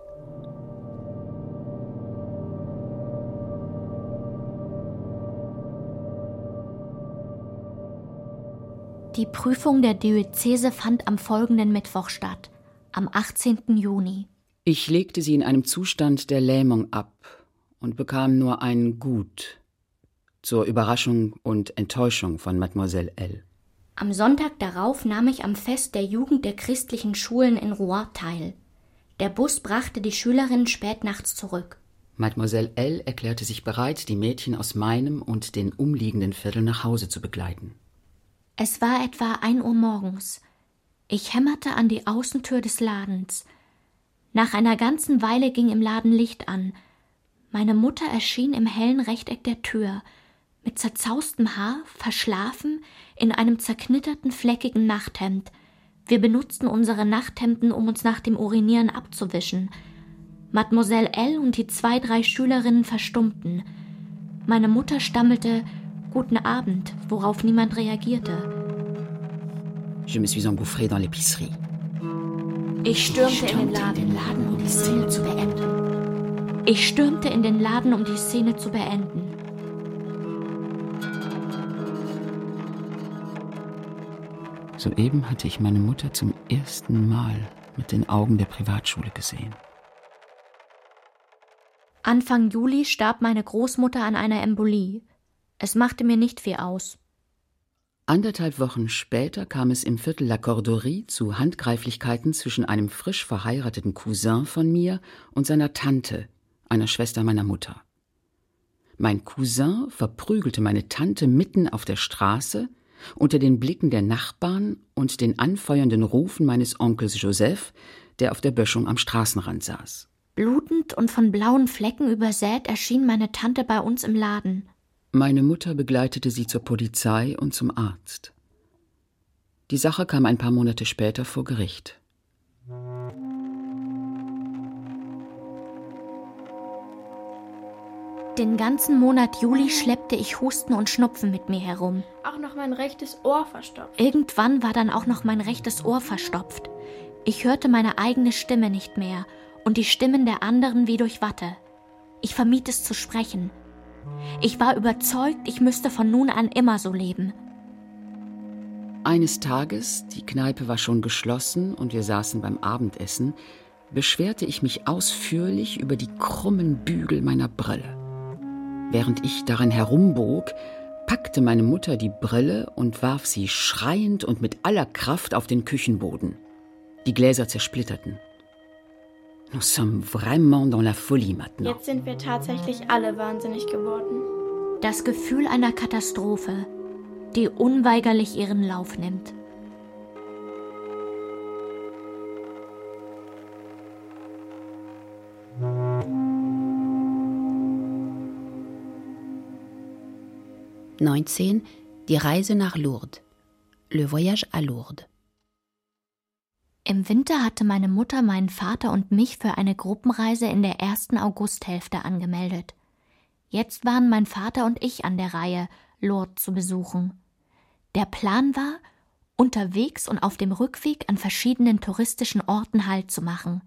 Die Prüfung der Diözese fand am folgenden Mittwoch statt, am 18. Juni. Ich legte sie in einem Zustand der Lähmung ab und bekam nur ein Gut zur Überraschung und Enttäuschung von Mademoiselle L. Am Sonntag darauf nahm ich am Fest der Jugend der christlichen Schulen in Rouen teil. Der Bus brachte die Schülerinnen spät nachts zurück. Mademoiselle L erklärte sich bereit, die Mädchen aus meinem und den umliegenden Viertel nach Hause zu begleiten. Es war etwa ein Uhr morgens. Ich hämmerte an die Außentür des Ladens. Nach einer ganzen Weile ging im Laden Licht an. Meine Mutter erschien im hellen Rechteck der Tür, mit zerzaustem Haar, verschlafen, in einem zerknitterten, fleckigen Nachthemd. Wir benutzten unsere Nachthemden, um uns nach dem Urinieren abzuwischen. Mademoiselle L und die zwei, drei Schülerinnen verstummten. Meine Mutter stammelte Guten Abend, worauf niemand reagierte. Je me suis engouffré dans l'épicerie. Ich stürmte, in den Laden, um die Szene zu beenden. Ich stürmte in den Laden, um die Szene zu beenden. Soeben hatte ich meine Mutter zum ersten Mal mit den Augen der Privatschule gesehen. Anfang Juli starb meine Großmutter an einer Embolie. Es machte mir nicht viel aus. Anderthalb Wochen später kam es im Viertel La Corderie zu Handgreiflichkeiten zwischen einem frisch verheirateten Cousin von mir und seiner Tante, einer Schwester meiner Mutter. Mein Cousin verprügelte meine Tante mitten auf der Straße, unter den Blicken der Nachbarn und den anfeuernden Rufen meines Onkels Joseph, der auf der Böschung am Straßenrand saß. Blutend und von blauen Flecken übersät erschien meine Tante bei uns im Laden. Meine Mutter begleitete sie zur Polizei und zum Arzt. Die Sache kam ein paar Monate später vor Gericht. Den ganzen Monat Juli schleppte ich Husten und Schnupfen mit mir herum. Auch noch mein rechtes Ohr verstopft. Irgendwann war dann auch noch mein rechtes Ohr verstopft. Ich hörte meine eigene Stimme nicht mehr und die Stimmen der anderen wie durch Watte. Ich vermied es zu sprechen. Ich war überzeugt, ich müsste von nun an immer so leben. Eines Tages, die Kneipe war schon geschlossen und wir saßen beim Abendessen, beschwerte ich mich ausführlich über die krummen Bügel meiner Brille. Während ich daran herumbog, packte meine Mutter die Brille und warf sie schreiend und mit aller Kraft auf den Küchenboden. Die Gläser zersplitterten. Nous sommes vraiment dans la folie maintenant. Jetzt sind wir tatsächlich alle wahnsinnig geworden. Das Gefühl einer Katastrophe, die unweigerlich ihren Lauf nimmt. Neunzehn Die Reise nach Lourdes. Le Voyage à Lourdes. Im Winter hatte meine Mutter meinen Vater und mich für eine Gruppenreise in der ersten Augusthälfte angemeldet. Jetzt waren mein Vater und ich an der Reihe, Lourdes zu besuchen. Der Plan war, unterwegs und auf dem Rückweg an verschiedenen touristischen Orten Halt zu machen.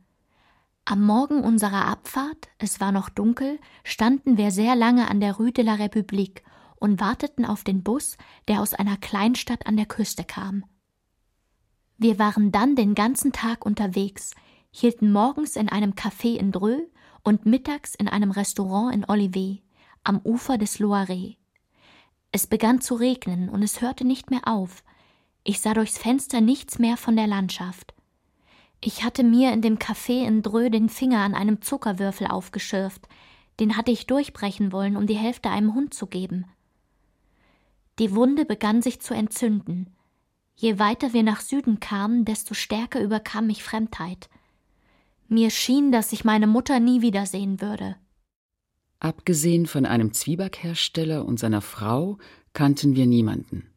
Am Morgen unserer Abfahrt, es war noch dunkel, standen wir sehr lange an der Rue de la République und warteten auf den Bus, der aus einer Kleinstadt an der Küste kam. Wir waren dann den ganzen Tag unterwegs, hielten morgens in einem Café in Dreux und mittags in einem Restaurant in Olivet, am Ufer des Loiret. Es begann zu regnen und es hörte nicht mehr auf. Ich sah durchs Fenster nichts mehr von der Landschaft. Ich hatte mir in dem Café in Dreux den Finger an einem Zuckerwürfel aufgeschürft. Den hatte ich durchbrechen wollen, um die Hälfte einem Hund zu geben. Die Wunde begann sich zu entzünden. Je weiter wir nach Süden kamen, desto stärker überkam mich Fremdheit. Mir schien, dass ich meine Mutter nie wiedersehen würde. Abgesehen von einem Zwiebackhersteller und seiner Frau kannten wir niemanden.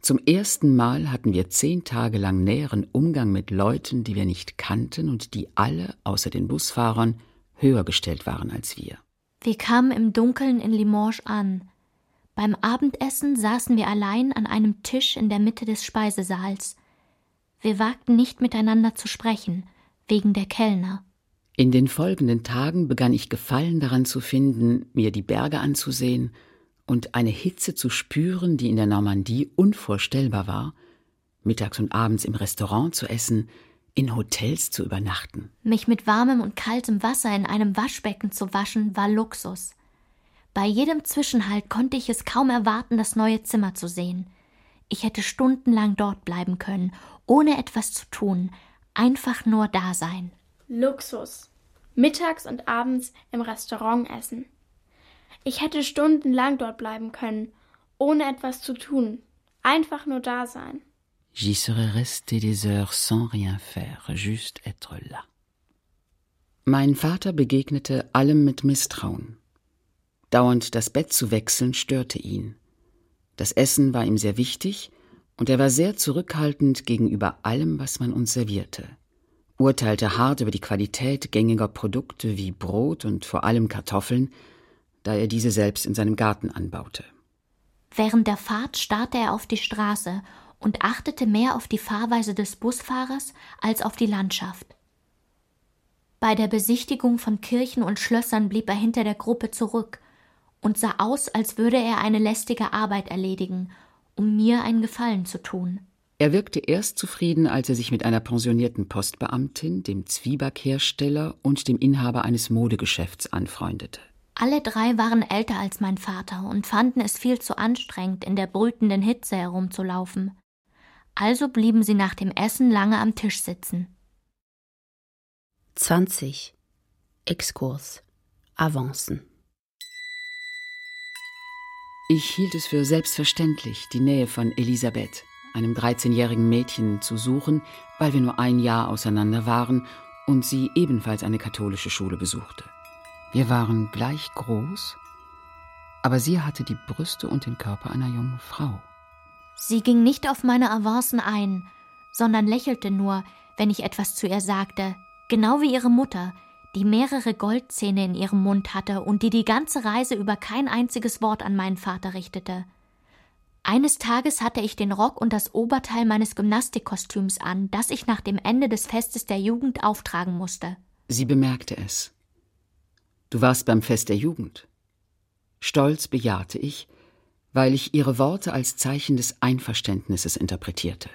Zum ersten Mal hatten wir zehn Tage lang näheren Umgang mit Leuten, die wir nicht kannten und die alle, außer den Busfahrern, höher gestellt waren als wir. Wir kamen im Dunkeln in Limoges an. Beim Abendessen saßen wir allein an einem Tisch in der Mitte des Speisesaals. Wir wagten nicht miteinander zu sprechen, wegen der Kellner. In den folgenden Tagen begann ich Gefallen daran zu finden, mir die Berge anzusehen und eine Hitze zu spüren, die in der Normandie unvorstellbar war, mittags und abends im Restaurant zu essen, in Hotels zu übernachten. Mich mit warmem und kaltem Wasser in einem Waschbecken zu waschen, war Luxus. Bei jedem Zwischenhalt konnte ich es kaum erwarten, das neue Zimmer zu sehen. Ich hätte stundenlang dort bleiben können, ohne etwas zu tun, einfach nur da sein. Luxus. Mittags und abends im Restaurant essen. Ich hätte stundenlang dort bleiben können, ohne etwas zu tun, einfach nur da sein. J'y serais resté des heures sans rien faire, juste être là. Mein Vater begegnete allem mit Misstrauen. Dauernd das Bett zu wechseln störte ihn. Das Essen war ihm sehr wichtig, und er war sehr zurückhaltend gegenüber allem, was man uns servierte, urteilte hart über die Qualität gängiger Produkte wie Brot und vor allem Kartoffeln, da er diese selbst in seinem Garten anbaute. Während der Fahrt starrte er auf die Straße und achtete mehr auf die Fahrweise des Busfahrers als auf die Landschaft. Bei der Besichtigung von Kirchen und Schlössern blieb er hinter der Gruppe zurück und sah aus, als würde er eine lästige Arbeit erledigen, um mir einen Gefallen zu tun. Er wirkte erst zufrieden, als er sich mit einer pensionierten Postbeamtin, dem Zwiebackhersteller und dem Inhaber eines Modegeschäfts anfreundete. Alle drei waren älter als mein Vater und fanden es viel zu anstrengend, in der brütenden Hitze herumzulaufen. Also blieben sie nach dem Essen lange am Tisch sitzen. 20. Exkurs. Avancen. Ich hielt es für selbstverständlich, die Nähe von Elisabeth, einem 13-jährigen Mädchen, zu suchen, weil wir nur ein Jahr auseinander waren und sie ebenfalls eine katholische Schule besuchte. Wir waren gleich groß, aber sie hatte die Brüste und den Körper einer jungen Frau. Sie ging nicht auf meine Avancen ein, sondern lächelte nur, wenn ich etwas zu ihr sagte, genau wie ihre Mutter, die mehrere Goldzähne in ihrem Mund hatte und die die ganze Reise über kein einziges Wort an meinen Vater richtete. Eines Tages hatte ich den Rock und das Oberteil meines Gymnastikkostüms an, das ich nach dem Ende des Festes der Jugend auftragen musste. Sie bemerkte es. Du warst beim Fest der Jugend. Stolz bejahte ich, weil ich ihre Worte als Zeichen des Einverständnisses interpretierte.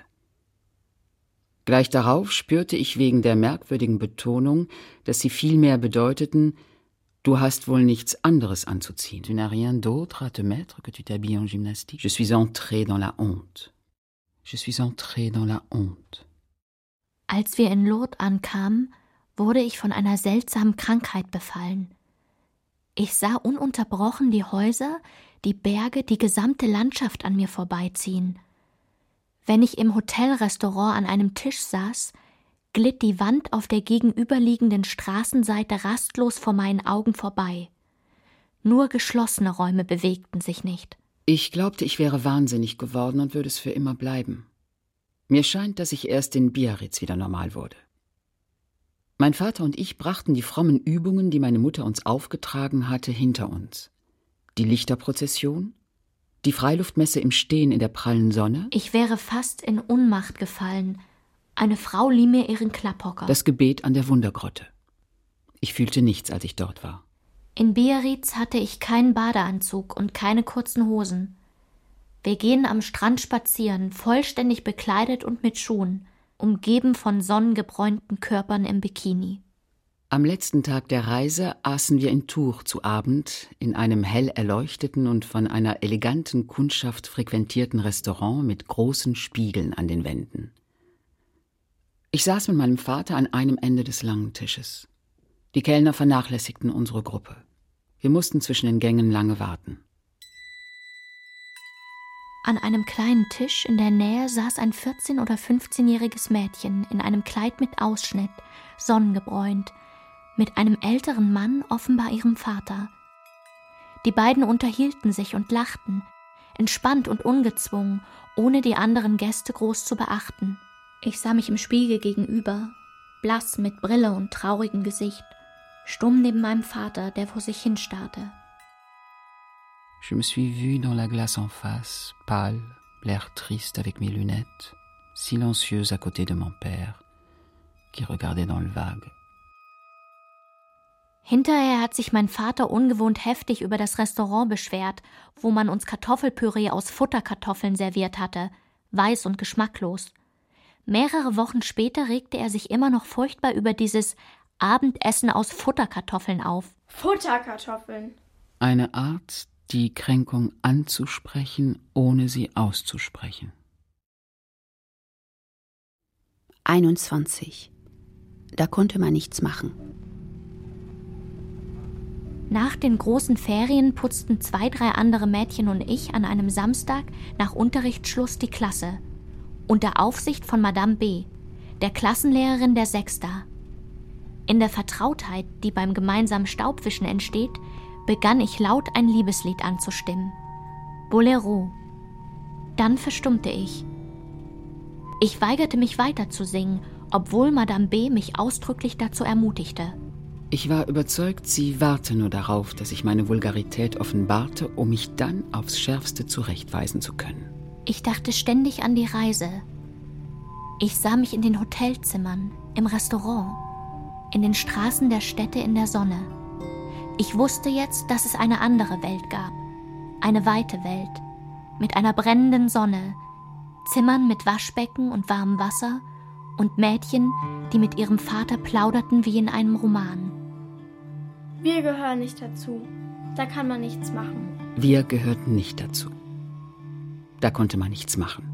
Gleich darauf spürte ich wegen der merkwürdigen Betonung, dass sie vielmehr bedeuteten, du hast wohl nichts anderes anzuziehen. Tu n'as rien d'autre à te mettre que tu t'habilles en gymnastique. Je suis entré dans la honte. Je suis entré dans la honte. Als wir in Lourdes ankamen, wurde ich von einer seltsamen Krankheit befallen. Ich sah ununterbrochen die Häuser, die Berge, die gesamte Landschaft an mir vorbeiziehen. Wenn ich im Hotelrestaurant an einem Tisch saß, glitt die Wand auf der gegenüberliegenden Straßenseite rastlos vor meinen Augen vorbei. Nur geschlossene Räume bewegten sich nicht. Ich glaubte, ich wäre wahnsinnig geworden und würde es für immer bleiben. Mir scheint, dass ich erst in Biarritz wieder normal wurde. Mein Vater und ich brachten die frommen Übungen, die meine Mutter uns aufgetragen hatte, hinter uns. Die Lichterprozession, die Freiluftmesse im Stehen in der prallen Sonne. Ich wäre fast in Unmacht gefallen. Eine Frau lieh mir ihren Klapphocker. Das Gebet an der Wundergrotte. Ich fühlte nichts, als ich dort war. In Biarritz hatte ich keinen Badeanzug und keine kurzen Hosen. Wir gehen am Strand spazieren, vollständig bekleidet und mit Schuhen, umgeben von sonnengebräunten Körpern im Bikini. Am letzten Tag der Reise aßen wir in Tours zu Abend in einem hell erleuchteten und von einer eleganten Kundschaft frequentierten Restaurant mit großen Spiegeln an den Wänden. Ich saß mit meinem Vater an einem Ende des langen Tisches. Die Kellner vernachlässigten unsere Gruppe. Wir mussten zwischen den Gängen lange warten. An einem kleinen Tisch in der Nähe saß ein 14- oder 15-jähriges Mädchen in einem Kleid mit Ausschnitt, sonnengebräunt, mit einem älteren Mann, offenbar ihrem Vater. Die beiden unterhielten sich und lachten, entspannt und ungezwungen, ohne die anderen Gäste groß zu beachten. Ich sah mich im Spiegel gegenüber, blass mit Brille und traurigem Gesicht, stumm neben meinem Vater, der vor sich hinstarrte. Je me suis vu dans la glace en face, pâle, l'air triste avec mes lunettes, silencieuse à côté de mon père, qui regardait dans le vague. Hinterher hat sich mein Vater ungewohnt heftig über das Restaurant beschwert, wo man uns Kartoffelpüree aus Futterkartoffeln serviert hatte, weiß und geschmacklos. Mehrere Wochen später regte er sich immer noch furchtbar über dieses Abendessen aus Futterkartoffeln auf. Futterkartoffeln. Eine Art, die Kränkung anzusprechen, ohne sie auszusprechen. 21. Da konnte man nichts machen. Nach den großen Ferien putzten zwei, drei andere Mädchen und ich an einem Samstag nach Unterrichtsschluss die Klasse. Unter Aufsicht von Madame B., der Klassenlehrerin der Sechster. In der Vertrautheit, die beim gemeinsamen Staubwischen entsteht, begann ich laut ein Liebeslied anzustimmen. Bolero. Dann verstummte ich. Ich weigerte mich weiter zu singen, obwohl Madame B. mich ausdrücklich dazu ermutigte. Ich war überzeugt, sie warte nur darauf, dass ich meine Vulgarität offenbarte, um mich dann aufs Schärfste zurechtweisen zu können. Ich dachte ständig an die Reise. Ich sah mich in den Hotelzimmern, im Restaurant, in den Straßen der Städte in der Sonne. Ich wusste jetzt, dass es eine andere Welt gab, eine weite Welt, mit einer brennenden Sonne, Zimmern mit Waschbecken und warmem Wasser und Mädchen, die mit ihrem Vater plauderten wie in einem Roman. Wir gehören nicht dazu. Da kann man nichts machen. Wir gehörten nicht dazu. Da konnte man nichts machen.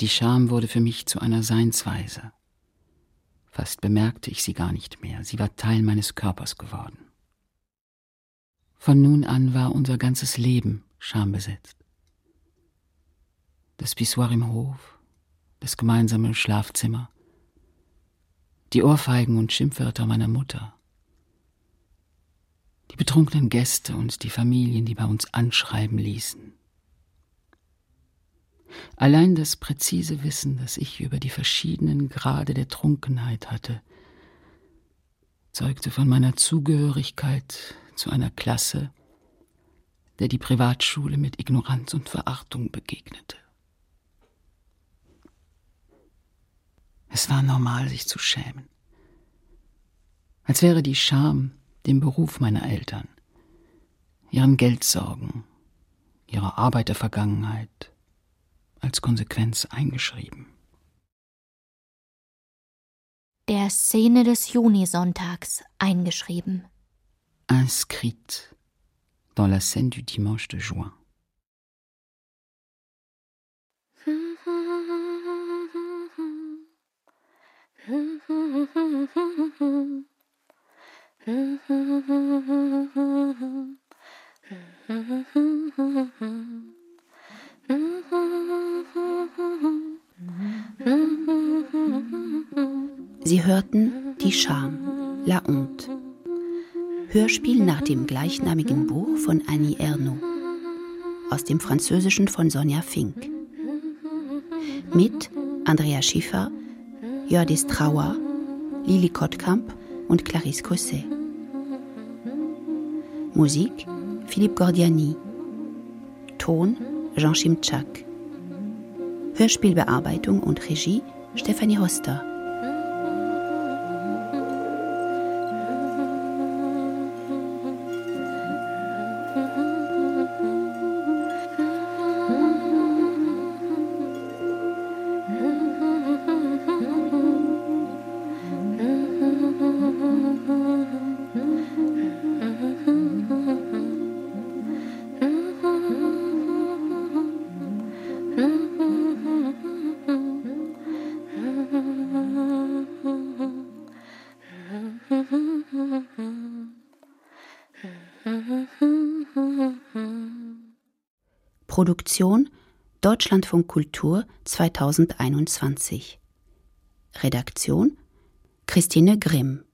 Die Scham wurde für mich zu einer Seinsweise. Fast bemerkte ich sie gar nicht mehr. Sie war Teil meines Körpers geworden. Von nun an war unser ganzes Leben schambesetzt. Das Pissoir im Hof, das gemeinsame Schlafzimmer, die Ohrfeigen und Schimpfwörter meiner Mutter, die betrunkenen Gäste und die Familien, die bei uns anschreiben ließen. Allein das präzise Wissen, das ich über die verschiedenen Grade der Trunkenheit hatte, zeugte von meiner Zugehörigkeit zu einer Klasse, der die Privatschule mit Ignoranz und Verachtung begegnete. Es war normal, sich zu schämen. Als wäre die Scham dem Beruf meiner Eltern, ihren Geldsorgen, ihrer Arbeitervergangenheit als Konsequenz eingeschrieben. Der Szene des Junisonntags eingeschrieben. Inscrite dans la scène du dimanche de juin. Sie hörten Die Scham, La Honte. Hörspiel nach dem gleichnamigen Buch von Annie Ernaux. Aus dem Französischen von Sonja Fink. Mit Andrea Schiffer, Jördis Trauer, Lili Kottkamp und Clarisse Cosset. Musik Philippe Gordiani. Ton Jean Schimczak. Hörspielbearbeitung und Regie Stefanie Hoster. Produktion Deutschlandfunk Kultur 2021. Redaktion Christine Grimm